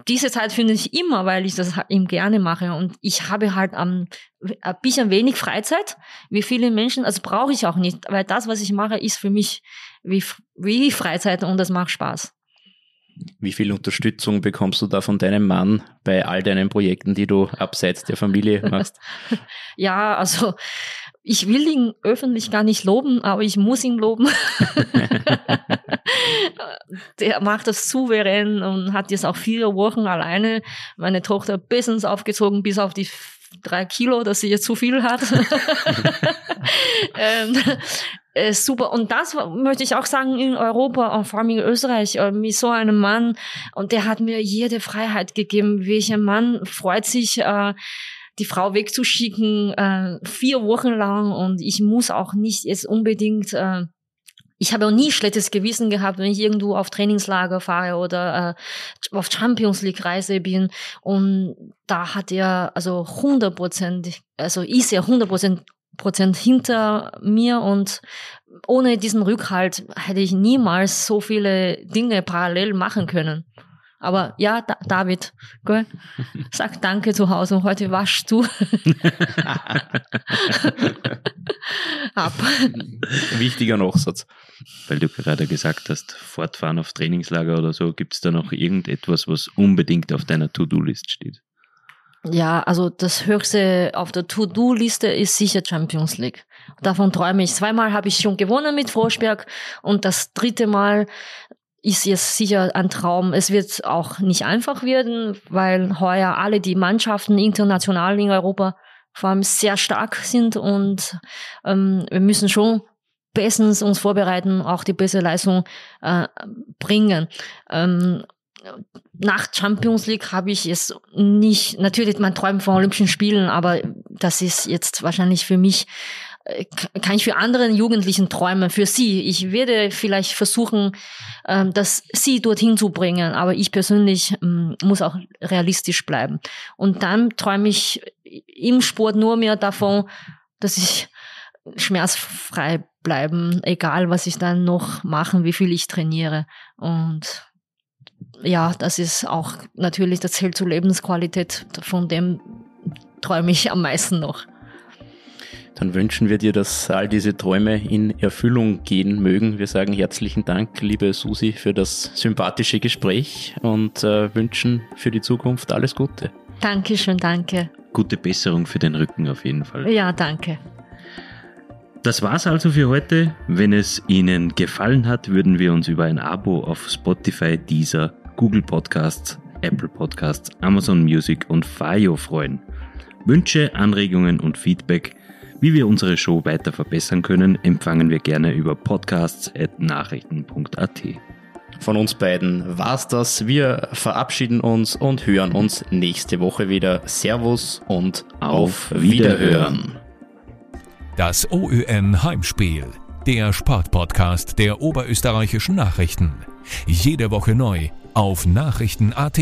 diese Zeit finde ich immer, weil ich das eben gerne mache. Und ich habe halt ein bisschen wenig Freizeit, wie viele Menschen, also brauche ich auch nicht, weil das, was ich mache, ist für mich wie, wie Freizeit und das macht Spaß.
Wie viel Unterstützung bekommst du da von deinem Mann bei all deinen Projekten, die du abseits der Familie machst?
ja, also ich will ihn öffentlich gar nicht loben, aber ich muss ihn loben. der macht das souverän und hat jetzt auch vier Wochen alleine meine Tochter bestens aufgezogen, bis auf die drei Kilo, dass sie jetzt zu viel hat. ähm, äh, super. Und das möchte ich auch sagen in Europa und vor allem in Österreich äh, mit so einem Mann. Und der hat mir jede Freiheit gegeben. Welcher Mann freut sich, äh, die Frau wegzuschicken, äh, vier Wochen lang. Und ich muss auch nicht jetzt unbedingt äh, ich habe auch nie schlechtes Gewissen gehabt, wenn ich irgendwo auf Trainingslager fahre oder äh, auf Champions League Reise bin. Und da hat er also 100 Prozent, also ist er 100 Prozent Prozent hinter mir und ohne diesen Rückhalt hätte ich niemals so viele Dinge parallel machen können. Aber ja, da, David, gell? sag Danke zu Hause und heute waschst du
ab. Wichtiger Nachsatz.
Weil du gerade gesagt hast, Fortfahren auf Trainingslager oder so, gibt es da noch irgendetwas, was unbedingt auf deiner To-Do-List steht?
Ja, also das höchste auf der To-Do-Liste ist sicher Champions League. Davon träume ich. Zweimal habe ich schon gewonnen mit Forsberg und das dritte Mal ist jetzt sicher ein Traum. Es wird auch nicht einfach werden, weil heuer alle die Mannschaften international in Europa vor allem sehr stark sind und ähm, wir müssen schon bestens uns vorbereiten, auch die beste Leistung äh, bringen. Ähm, nach Champions League habe ich es nicht, natürlich man träumt von Olympischen Spielen, aber das ist jetzt wahrscheinlich für mich kann ich für andere Jugendlichen träumen, für sie. Ich werde vielleicht versuchen, ähm, das sie dorthin zu bringen, aber ich persönlich ähm, muss auch realistisch bleiben. Und dann träume ich im Sport nur mehr davon, dass ich schmerzfrei bleiben, egal was ich dann noch machen, wie viel ich trainiere. Und ja, das ist auch natürlich, das zählt zur Lebensqualität, von dem träume ich am meisten noch.
Dann wünschen wir dir, dass all diese Träume in Erfüllung gehen mögen. Wir sagen herzlichen Dank, liebe Susi, für das sympathische Gespräch und äh, wünschen für die Zukunft alles Gute.
Dankeschön, danke.
Gute Besserung für den Rücken auf jeden Fall.
Ja, danke.
Das war's also für heute. Wenn es Ihnen gefallen hat, würden wir uns über ein Abo auf Spotify, Deezer, Google Podcasts, Apple Podcasts, Amazon Music und Fayo freuen. Wünsche, Anregungen und Feedback wie wir unsere Show weiter verbessern können, empfangen wir gerne über podcasts.nachrichten.at.
Von uns beiden war's das. Wir verabschieden uns und hören uns nächste Woche wieder. Servus und auf, auf Wiederhören.
Das OÜN Heimspiel, der Sportpodcast der oberösterreichischen Nachrichten. Jede Woche neu auf Nachrichten.at.